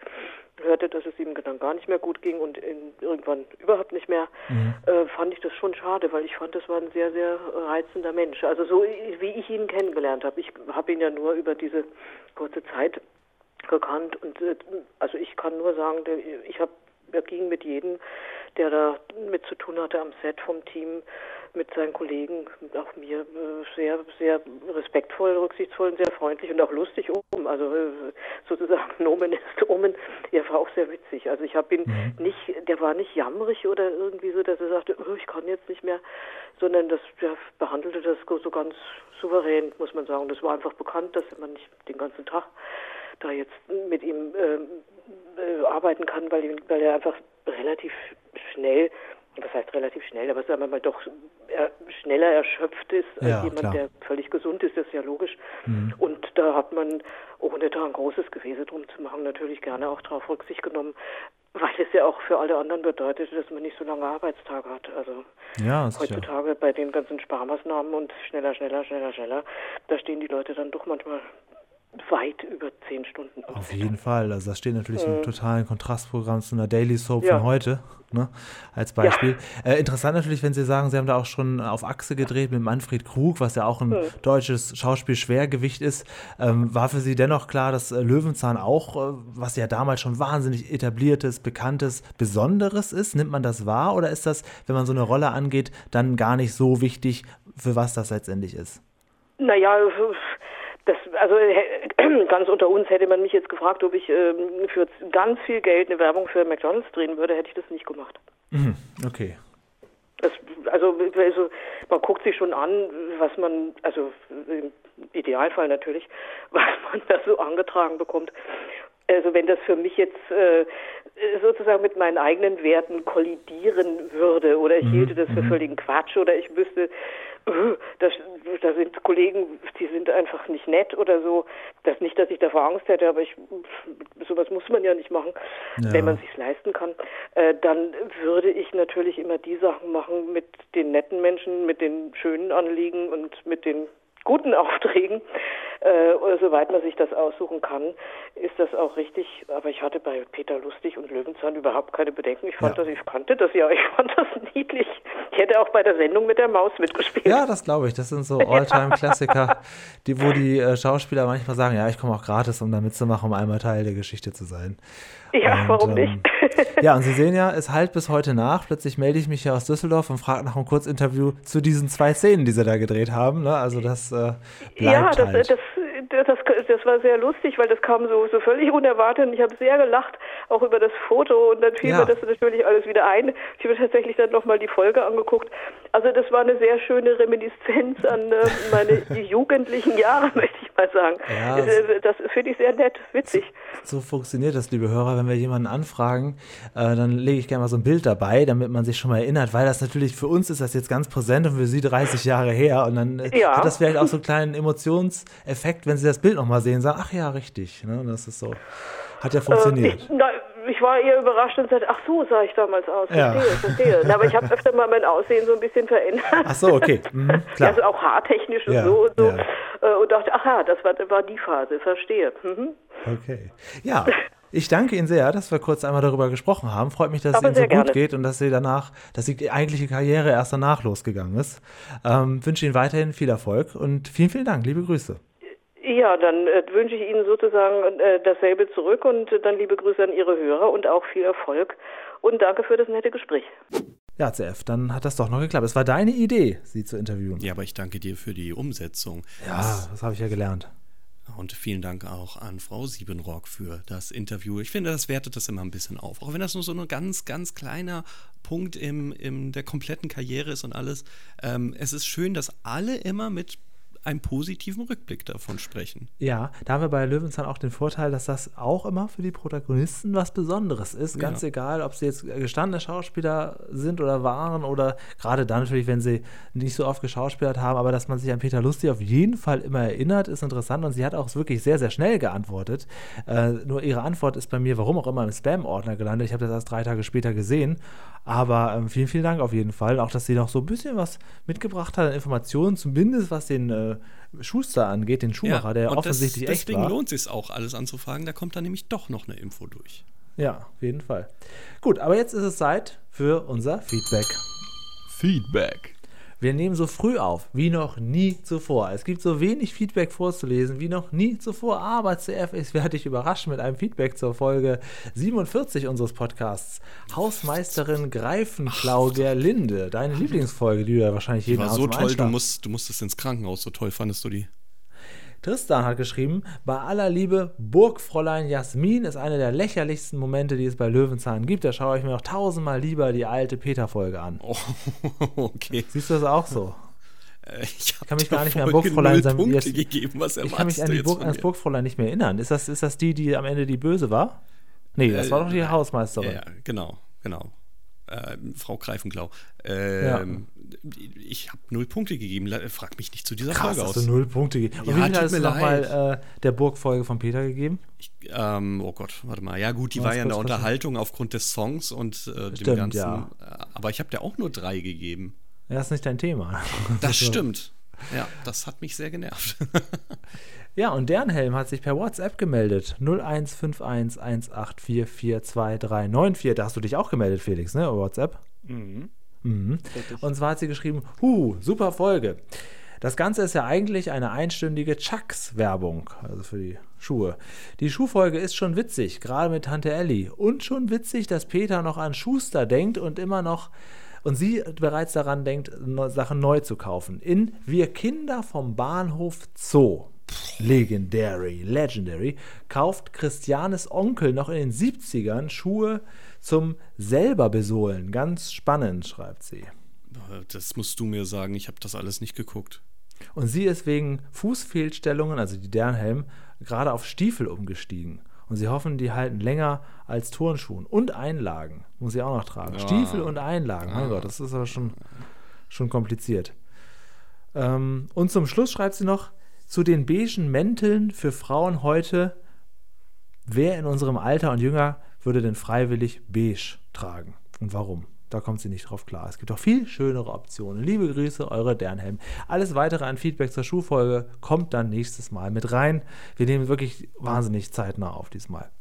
hörte, dass es ihm dann gar nicht mehr gut ging und in, irgendwann überhaupt nicht mehr, mhm. äh, fand ich das schon schade, weil ich fand, das war ein sehr, sehr reizender Mensch. Also so wie ich ihn kennengelernt habe. Ich habe ihn ja nur über diese kurze Zeit gekannt und äh, also ich kann nur sagen, der, ich habe er ging mit jedem der da mit zu tun hatte am Set vom Team, mit seinen Kollegen, auch mir, äh, sehr, sehr respektvoll, rücksichtsvoll und sehr freundlich und auch lustig um. Also äh, sozusagen [laughs] Nomen ist Omen. Er war auch sehr witzig. Also ich habe ihn mhm. nicht, der war nicht jammerig oder irgendwie so, dass er sagte, oh, ich kann jetzt nicht mehr, sondern das, der behandelte das so ganz souverän, muss man sagen. Das war einfach bekannt, dass man nicht den ganzen Tag da jetzt mit ihm äh, äh, arbeiten kann, weil, weil er einfach relativ schnell, was heißt relativ schnell, aber sagen wir mal doch er, schneller erschöpft ist als ja, jemand, klar. der völlig gesund ist, das ist ja logisch. Mhm. Und da hat man, ohne da ein großes Gewese drum zu machen, natürlich gerne auch darauf Rücksicht genommen, weil es ja auch für alle anderen bedeutet, dass man nicht so lange Arbeitstage hat. Also ja, heutzutage ja. bei den ganzen Sparmaßnahmen und schneller, schneller, schneller, schneller, da stehen die Leute dann doch manchmal weit über zehn Stunden. Auf jeden Fall. Also das steht natürlich äh, im totalen Kontrastprogramm zu einer Daily Soap ja. von heute, ne, als Beispiel. Ja. Äh, interessant natürlich, wenn Sie sagen, Sie haben da auch schon auf Achse gedreht mit Manfred Krug, was ja auch ein ja. deutsches Schauspiel-Schwergewicht ist. Ähm, war für Sie dennoch klar, dass äh, Löwenzahn auch, äh, was ja damals schon wahnsinnig etabliertes, bekanntes, Besonderes ist? Nimmt man das wahr oder ist das, wenn man so eine Rolle angeht, dann gar nicht so wichtig, für was das letztendlich ist? Naja, das, also ganz unter uns hätte man mich jetzt gefragt, ob ich ähm, für ganz viel Geld eine Werbung für McDonalds drehen würde, hätte ich das nicht gemacht. Mhm, okay. Das, also, also man guckt sich schon an, was man, also im Idealfall natürlich, [laughs] was man da so angetragen bekommt. Also wenn das für mich jetzt äh, sozusagen mit meinen eigenen Werten kollidieren würde oder ich mhm. hielte das für mhm. völligen Quatsch oder ich wüsste, das, da sind Kollegen, die sind einfach nicht nett oder so. Das nicht, dass ich davor Angst hätte, aber ich, sowas muss man ja nicht machen, ja. wenn man sich leisten kann. Äh, dann würde ich natürlich immer die Sachen machen mit den netten Menschen, mit den schönen Anliegen und mit den guten [laughs] Aufträgen. Äh, soweit man sich das aussuchen kann, ist das auch richtig. Aber ich hatte bei Peter Lustig und Löwenzahn überhaupt keine Bedenken. Ich fand ja. das, ich kannte das ja, [laughs] ich fand das niedlich. Ich hätte auch bei der Sendung mit der Maus mitgespielt. Ja, das glaube ich. Das sind so [laughs] Alltime-Klassiker, die, wo die äh, Schauspieler manchmal sagen, ja, ich komme auch gratis, um da mitzumachen, um einmal Teil der Geschichte zu sein. Ja, und, warum nicht? Ähm, ja, und Sie sehen ja, es halt bis heute nach. Plötzlich melde ich mich hier aus Düsseldorf und frage nach einem Kurzinterview zu diesen zwei Szenen, die Sie da gedreht haben. Ne? Also das äh, bleibt Ja, das, halt. das, das, das, war sehr lustig, weil das kam so, so völlig unerwartet und ich habe sehr gelacht, auch über das Foto und dann fiel ja. mir das natürlich alles wieder ein. Ich habe tatsächlich dann nochmal die Folge angeguckt. Also das war eine sehr schöne Reminiszenz an äh, meine [laughs] jugendlichen Jahre, [laughs] möchte ich mal sagen. Ja, das, das finde ich sehr nett, witzig. So, so funktioniert das, liebe Hörer, wenn wir jemanden anfragen, äh, dann lege ich gerne mal so ein Bild dabei, damit man sich schon mal erinnert, weil das natürlich für uns ist das jetzt ganz präsent und für Sie 30 Jahre her und dann äh, ja. hat das vielleicht auch so einen kleinen Emotionseffekt, wenn Sie das Bild nochmal sehen, sagen, ach ja, richtig, ne? das ist so, hat ja funktioniert. Äh, ich, na, ich war eher überrascht und sagte, ach so sah ich damals aus. Verstehe, ja. verstehe. Aber ich habe öfter mal mein Aussehen so ein bisschen verändert. Ach so, okay. Mhm, klar. Also auch haartechnisch und ja, so und so. Ja. Äh, und dachte, ach ja, das war, war die Phase, verstehe. Mhm. Okay. Ja, ich danke Ihnen sehr, dass wir kurz einmal darüber gesprochen haben. Freut mich, dass Aber es Ihnen so gut gerne. geht und dass Sie danach, dass die eigentliche Karriere erst danach losgegangen ist. Ähm, wünsche Ihnen weiterhin viel Erfolg und vielen, vielen Dank. Liebe Grüße. Ja, dann äh, wünsche ich Ihnen sozusagen äh, dasselbe zurück und äh, dann liebe Grüße an Ihre Hörer und auch viel Erfolg und danke für das nette Gespräch. Ja, CF, dann hat das doch noch geklappt. Es war deine Idee, sie zu interviewen. Ja, aber ich danke dir für die Umsetzung. Ja, das, das habe ich ja gelernt. Und vielen Dank auch an Frau Siebenrock für das Interview. Ich finde, das wertet das immer ein bisschen auf. Auch wenn das nur so ein ganz, ganz kleiner Punkt in im der kompletten Karriere ist und alles. Ähm, es ist schön, dass alle immer mit einem positiven Rückblick davon sprechen. Ja, da haben wir bei Löwenzahn auch den Vorteil, dass das auch immer für die Protagonisten was Besonderes ist. Ganz ja. egal, ob sie jetzt gestandene Schauspieler sind oder waren oder gerade dann natürlich, wenn sie nicht so oft geschauspielert haben, aber dass man sich an Peter Lustig auf jeden Fall immer erinnert, ist interessant und sie hat auch wirklich sehr, sehr schnell geantwortet. Äh, nur ihre Antwort ist bei mir, warum auch immer, im Spam-Ordner gelandet. Ich habe das erst drei Tage später gesehen. Aber ähm, vielen, vielen Dank auf jeden Fall. Auch, dass sie noch so ein bisschen was mitgebracht hat an Informationen, zumindest was den äh, Schuster angeht, den Schuhmacher, ja, der offensichtlich das, echt war. Deswegen lohnt es sich auch, alles anzufragen. Da kommt dann nämlich doch noch eine Info durch. Ja, auf jeden Fall. Gut, aber jetzt ist es Zeit für unser Feedback. Feedback. Wir nehmen so früh auf wie noch nie zuvor. Es gibt so wenig Feedback vorzulesen wie noch nie zuvor. Aber CF ist werde ich überrascht mit einem Feedback zur Folge 47 unseres Podcasts. Hausmeisterin Greifenklau der Linde. Deine Lieblingsfolge, die du ja wahrscheinlich jeden Abend war so toll, du, musst, du musstest ins Krankenhaus. So toll fandest du die? Tristan hat geschrieben, bei aller Liebe, Burgfräulein Jasmin ist einer der lächerlichsten Momente, die es bei Löwenzahn gibt. Da schaue ich mir noch tausendmal lieber die alte Peter-Folge an. Oh, [laughs] okay. Siehst du das auch so? Äh, ich kann mich gar nicht mehr an Burgfräulein sein. Punkte gegeben, was ich kann mich an, die Burg, an das Burgfräulein nicht mehr erinnern. Ist das, ist das die, die am Ende die Böse war? Nee, das äh, war doch die Hausmeisterin. Ja, genau, genau äh, Frau Greifenklau. Ähm, ja. Ich habe null Punkte gegeben. Frag mich nicht zu dieser Krass, Folge aus. Hast du null Punkte gegeben. Und ja, wie viel hast du nochmal äh, der Burgfolge von Peter gegeben? Ich, ähm, oh Gott, warte mal. Ja, gut, die war ja in der Unterhaltung aufgrund des Songs und äh, dem Ganzen. Ja. Äh, aber ich habe dir auch nur drei gegeben. Das ist nicht dein Thema. Das [laughs] stimmt. Ja, das hat mich sehr genervt. [laughs] Ja, und deren Helm hat sich per WhatsApp gemeldet. 015118442394. Da hast du dich auch gemeldet, Felix, ne? WhatsApp? Mhm. mhm. Und zwar hat sie geschrieben: Huh, super Folge. Das Ganze ist ja eigentlich eine einstündige Chucks-Werbung, also für die Schuhe. Die Schuhfolge ist schon witzig, gerade mit Tante Ellie. Und schon witzig, dass Peter noch an Schuster denkt und immer noch und sie bereits daran denkt, Sachen neu zu kaufen. In Wir Kinder vom Bahnhof Zoo Legendary, Legendary, kauft Christianes Onkel noch in den 70ern Schuhe zum selber besohlen. Ganz spannend, schreibt sie. Das musst du mir sagen, ich habe das alles nicht geguckt. Und sie ist wegen Fußfehlstellungen, also die Dernhelm, gerade auf Stiefel umgestiegen. Und sie hoffen, die halten länger als Turnschuhen. Und Einlagen muss sie auch noch tragen. Ja. Stiefel und Einlagen. Mein ja. Gott, das ist aber schon, schon kompliziert. Ähm, und zum Schluss schreibt sie noch, zu den beigen Mänteln für Frauen heute, wer in unserem Alter und jünger würde denn freiwillig beige tragen und warum? Da kommt sie nicht drauf klar. Es gibt auch viel schönere Optionen. Liebe Grüße, eure Dernhelm. Alles weitere an Feedback zur Schuhfolge kommt dann nächstes Mal mit rein. Wir nehmen wirklich wahnsinnig zeitnah auf diesmal.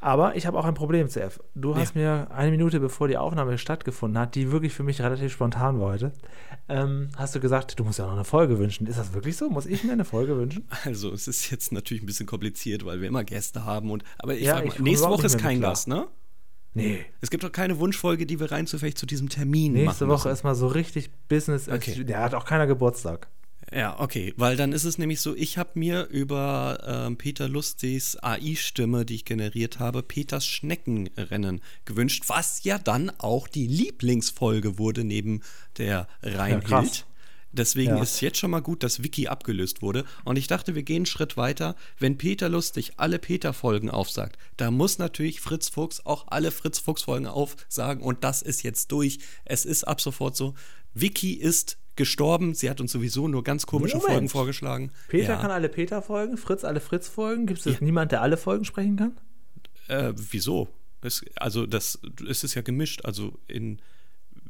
Aber ich habe auch ein Problem, CF. Du hast ja. mir eine Minute bevor die Aufnahme stattgefunden hat, die wirklich für mich relativ spontan war heute, ähm, hast du gesagt, du musst ja noch eine Folge wünschen. Ist das wirklich so? Muss ich mir eine Folge wünschen? [laughs] Also, es ist jetzt natürlich ein bisschen kompliziert, weil wir immer Gäste haben. Und, aber ich ja, frage mal, nächste Woche ist kein Gast, ne? Nee. Es gibt doch keine Wunschfolge, die wir rein zufällig zu diesem Termin Nächste machen. Nächste Woche ist mal so richtig Business. Okay. Der hat auch keiner Geburtstag. Ja, okay, weil dann ist es nämlich so, ich habe mir über ähm, Peter Lustigs AI-Stimme, die ich generiert habe, Peters Schneckenrennen gewünscht, was ja dann auch die Lieblingsfolge wurde neben der Reinhild. Ja, Deswegen ja. ist jetzt schon mal gut, dass Wiki abgelöst wurde. Und ich dachte, wir gehen einen Schritt weiter. Wenn Peter Lustig alle Peter-Folgen aufsagt, da muss natürlich Fritz Fuchs auch alle Fritz Fuchs-Folgen aufsagen. Und das ist jetzt durch. Es ist ab sofort so. Wiki ist gestorben. Sie hat uns sowieso nur ganz komische Moment. Folgen vorgeschlagen. Peter ja. kann alle Peter-Folgen, Fritz alle Fritz-Folgen. Gibt es ja. niemand, der alle Folgen sprechen kann? Äh, wieso? Es, also, das, es ist ja gemischt. Also, in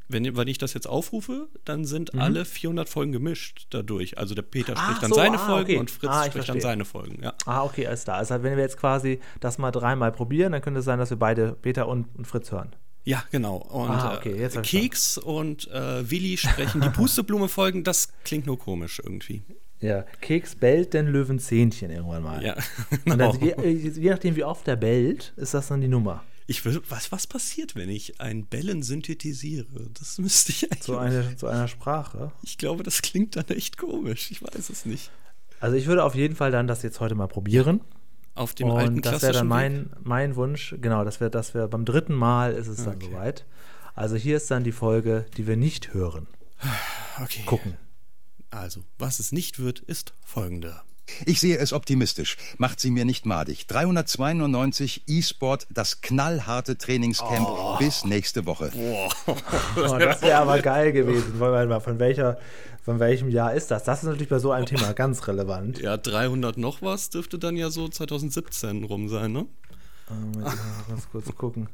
wenn, wenn ich das jetzt aufrufe, dann sind mhm. alle 400 Folgen gemischt dadurch. Also der Peter Ach spricht dann so, seine ah, Folgen okay. und Fritz ah, spricht verstehe. dann seine Folgen. Ja. Ah, okay, alles klar. Also wenn wir jetzt quasi das mal dreimal probieren, dann könnte es sein, dass wir beide Peter und, und Fritz hören. Ja, genau. Und ah, okay, äh, Keks und äh, Willi [laughs] sprechen die Pusteblume-Folgen, das klingt nur komisch irgendwie. Ja, Keks bellt den Löwenzähnchen irgendwann mal. Ja, genau. [laughs] Und dann, je, je nachdem, wie oft der bellt, ist das dann die Nummer. Ich will, was, was passiert, wenn ich ein Bellen synthetisiere? Das müsste ich eigentlich. Zu, eine, zu einer Sprache? Ich glaube, das klingt dann echt komisch. Ich weiß es nicht. Also, ich würde auf jeden Fall dann das jetzt heute mal probieren. Auf dem Und alten das wäre dann mein, mein Wunsch. Genau, das wäre das wär, beim dritten Mal ist es okay. dann soweit. Also, hier ist dann die Folge, die wir nicht hören. Okay. Gucken. Also, was es nicht wird, ist folgende. Ich sehe es optimistisch. Macht sie mir nicht madig. 392 E-Sport, das knallharte Trainingscamp oh. bis nächste Woche. Oh. oh das wäre aber geil gewesen. Von, welcher, von welchem Jahr ist das? Das ist natürlich bei so einem Thema ganz relevant. Ja, 300 noch was dürfte dann ja so 2017 rum sein, ne? Oh, mal ganz kurz gucken.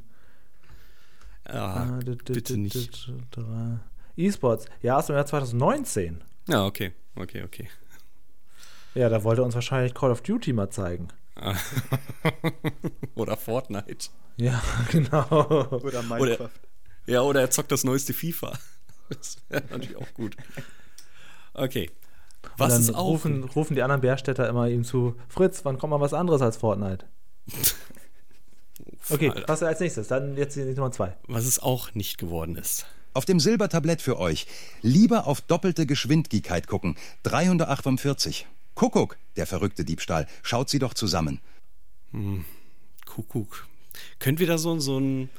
Ja, ah, bitte nicht. E-Sports, ja, aus dem Jahr 2019. Ja, okay, okay, okay. Ja, da wollte er uns wahrscheinlich Call of Duty mal zeigen. [laughs] oder Fortnite. Ja, [laughs] genau. Oder Minecraft. Oder, ja, oder er zockt das neueste FIFA. [laughs] Das wäre natürlich auch gut. Okay. Was dann ist auch? Rufen, rufen die anderen Bärstädter immer ihm zu: Fritz, wann kommt mal was anderes als Fortnite? okay, was als nächstes? Dann jetzt die Nummer zwei. Was es auch nicht geworden ist. Auf dem Silbertablett für euch. Lieber auf doppelte Geschwindigkeit gucken. 348. Kuckuck, der verrückte Diebstahl. Schaut sie doch zusammen. Hm, Kuckuck. Könnte wieder so, so, ein,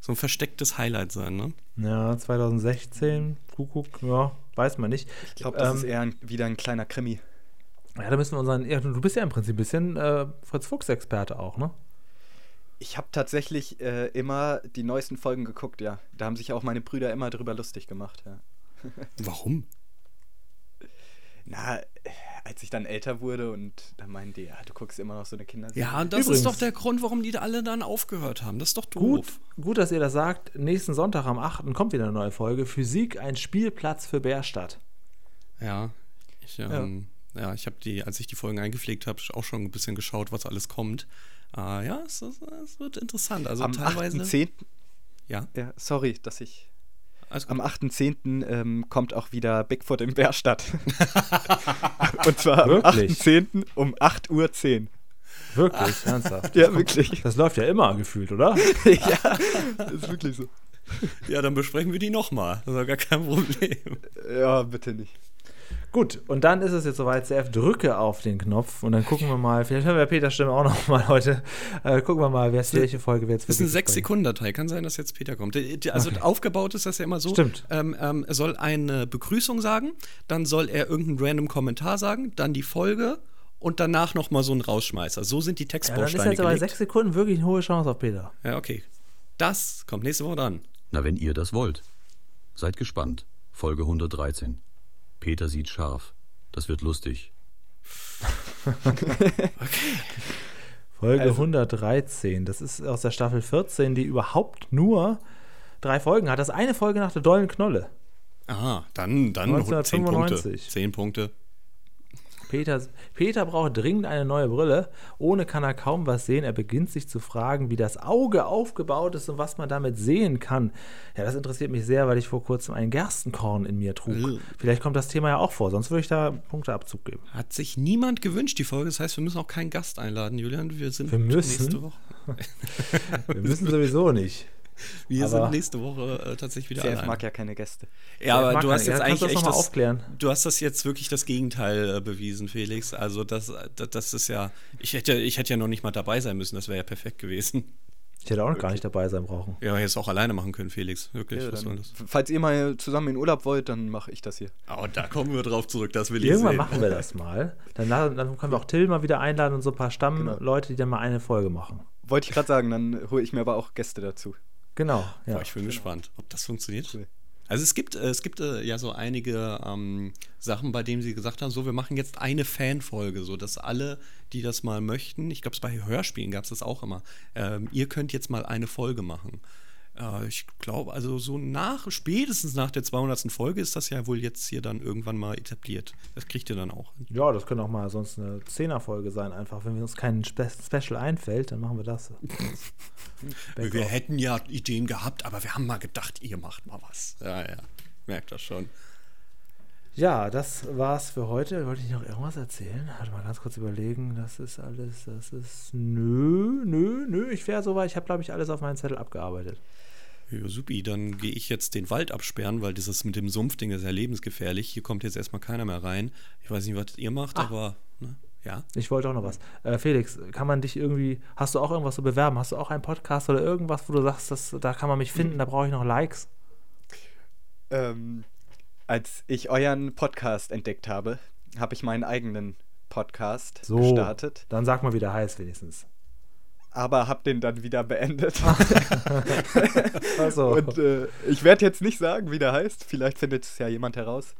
so ein verstecktes Highlight sein, ne? Ja, 2016, Kuckuck, ja, weiß man nicht. Ich glaube, das ähm, ist eher ein, wieder ein kleiner Krimi. Ja, da müssen wir unseren. Ja, du bist ja im Prinzip ein bisschen äh, Fritz Fuchs-Experte auch, ne? Ich habe tatsächlich äh, immer die neuesten Folgen geguckt, ja. Da haben sich auch meine Brüder immer drüber lustig gemacht, ja. [laughs] Warum? Na, als ich dann älter wurde und dann meinen die, ja, du guckst immer noch so eine Kinderserie. Ja, und das Übrigens, ist doch der Grund, warum die da alle dann aufgehört haben. Das ist doch doof. Gut, gut, dass ihr das sagt. Nächsten Sonntag am 8. kommt wieder eine neue Folge. Physik, ein Spielplatz für Bärstadt. Ja, ich, ähm, ja. ja. ich habe die, als ich die Folgen eingepflegt habe, auch schon ein bisschen geschaut, was alles kommt. Uh, ja, es, es, es, wird interessant. Also am teilweise. 8.10. Ja. ja. Sorry, dass ich am 8.10. Ähm, kommt auch wieder Bigfoot im Bärstadt. [laughs] Und zwar am 8.10. um 8.10 Uhr. Wirklich? Ach. Ernsthaft? Ja, wirklich. Das läuft ja immer gefühlt, oder? [laughs] ja, das ist wirklich so. Ja, dann besprechen wir die nochmal. Das ist gar kein Problem. Ja, bitte nicht. Gut, und dann ist es jetzt soweit, CF, drücke auf den Knopf und dann gucken wir mal, vielleicht hören wir Peters Stimme auch noch mal heute, äh, gucken wir mal, wer ist, welche Folge wir jetzt Das ist eine 6-Sekunden-Datei, kann sein, dass jetzt Peter kommt. Also okay. aufgebaut ist das ja immer so, Stimmt. Ähm, ähm, er soll eine Begrüßung sagen, dann soll er irgendeinen random Kommentar sagen, dann die Folge und danach noch mal so ein Rausschmeißer. So sind die Textbausteine ja, dann ist jetzt aber 6 Sekunden wirklich eine hohe Chance auf Peter. Ja, okay. Das kommt nächste Woche dran. Na, wenn ihr das wollt. Seid gespannt. Folge 113. Peter sieht scharf. Das wird lustig. okay. Folge also, 113. Das ist aus der Staffel 14, die überhaupt nur drei Folgen hat. Das eine Folge nach der Dollen Knolle. Aha, dann, dann 10 Punkte. 10 Punkte. Peter, Peter braucht dringend eine neue Brille. Ohne kann er kaum was sehen. Er beginnt sich zu fragen, wie das Auge aufgebaut ist und was man damit sehen kann. Ja, das interessiert mich sehr, weil ich vor kurzem ein Gerstenkorn in mir trug. Äh. Vielleicht kommt das Thema ja auch vor, sonst würde ich da Punkteabzug geben. Hat sich niemand gewünscht, die Folge. Das heißt, wir müssen auch keinen Gast einladen, Julian. Wir sind wir müssen? nächste Woche. [laughs] wir müssen sowieso nicht. [laughs] Wir aber sind nächste Woche äh, tatsächlich wieder CF mag ja keine Gäste. Ja, aber du hast jetzt eigentlich das echt das, aufklären. Du hast das jetzt wirklich das Gegenteil äh, bewiesen, Felix. Also das, das, das, ist ja, ich hätte, ich hätte ja noch nicht mal dabei sein müssen. Das wäre ja perfekt gewesen. Ich hätte auch noch gar nicht dabei sein brauchen. Ja, es auch alleine machen können, Felix. Wirklich. Ja, dann, falls ihr mal zusammen in Urlaub wollt, dann mache ich das hier. Oh, da kommen wir drauf zurück, das will Irgendwann ich Irgendwann machen wir das mal. Dann, dann können wir auch Till mal wieder einladen und so ein paar Stammleute, genau. die dann mal eine Folge machen. Wollte ich gerade sagen, dann hole ich mir aber auch Gäste dazu. Genau. Ja. Boah, ich bin genau. gespannt, ob das funktioniert. Cool. Also es gibt, äh, es gibt äh, ja so einige ähm, Sachen, bei denen sie gesagt haben, so wir machen jetzt eine Fanfolge, so dass alle, die das mal möchten, ich glaube es bei Hörspielen gab es das auch immer, ähm, ihr könnt jetzt mal eine Folge machen. Äh, ich glaube, also so nach, spätestens nach der 200. Folge ist das ja wohl jetzt hier dann irgendwann mal etabliert. Das kriegt ihr dann auch. Ja, das könnte auch mal sonst eine 10er-Folge sein, einfach. Wenn uns kein Spe Special einfällt, dann machen wir das. [laughs] wir hätten ja Ideen gehabt, aber wir haben mal gedacht, ihr macht mal was. Ja, ja. Merkt das schon. Ja, das war's für heute. Wollte ich noch irgendwas erzählen? Warte mal ganz kurz überlegen. Das ist alles, das ist. Nö, nö, nö. Ich wäre so weit. Ich habe, glaube ich, alles auf meinen Zettel abgearbeitet. Ja, supi, dann gehe ich jetzt den Wald absperren, weil dieses mit dem Sumpfding ist ja lebensgefährlich. Hier kommt jetzt erstmal keiner mehr rein. Ich weiß nicht, was ihr macht, Ach. aber ne? ja. Ich wollte auch noch was. Äh, Felix, kann man dich irgendwie, hast du auch irgendwas zu bewerben? Hast du auch einen Podcast oder irgendwas, wo du sagst, das, da kann man mich finden, da brauche ich noch Likes? Ähm, als ich euren Podcast entdeckt habe, habe ich meinen eigenen Podcast so, gestartet. Dann sag mal, wie der heißt wenigstens aber habe den dann wieder beendet. [laughs] so. Und äh, ich werde jetzt nicht sagen, wie der heißt. Vielleicht findet es ja jemand heraus.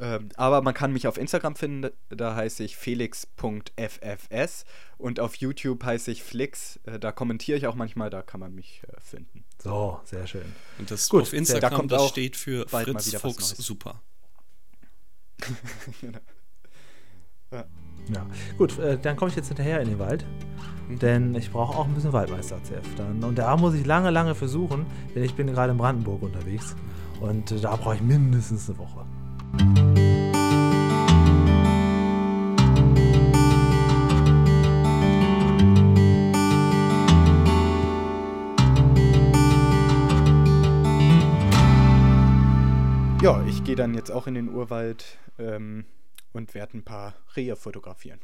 Ähm, aber man kann mich auf Instagram finden, da heiße ich felix.ffs und auf YouTube heiße ich Flix. Äh, da kommentiere ich auch manchmal, da kann man mich äh, finden. So, sehr schön. Und das Gut, auf Instagram, da kommt das steht für Fritz Fuchs super. [laughs] genau. ja. [laughs] ja. Gut, äh, dann komme ich jetzt hinterher in den Wald. Denn ich brauche auch ein bisschen Waldmeister-CF dann. Und da muss ich lange, lange versuchen, denn ich bin gerade in Brandenburg unterwegs. Und äh, da brauche ich mindestens eine Woche. Ja, ich gehe dann jetzt auch in den Urwald ähm, und werde ein paar Rehe fotografieren.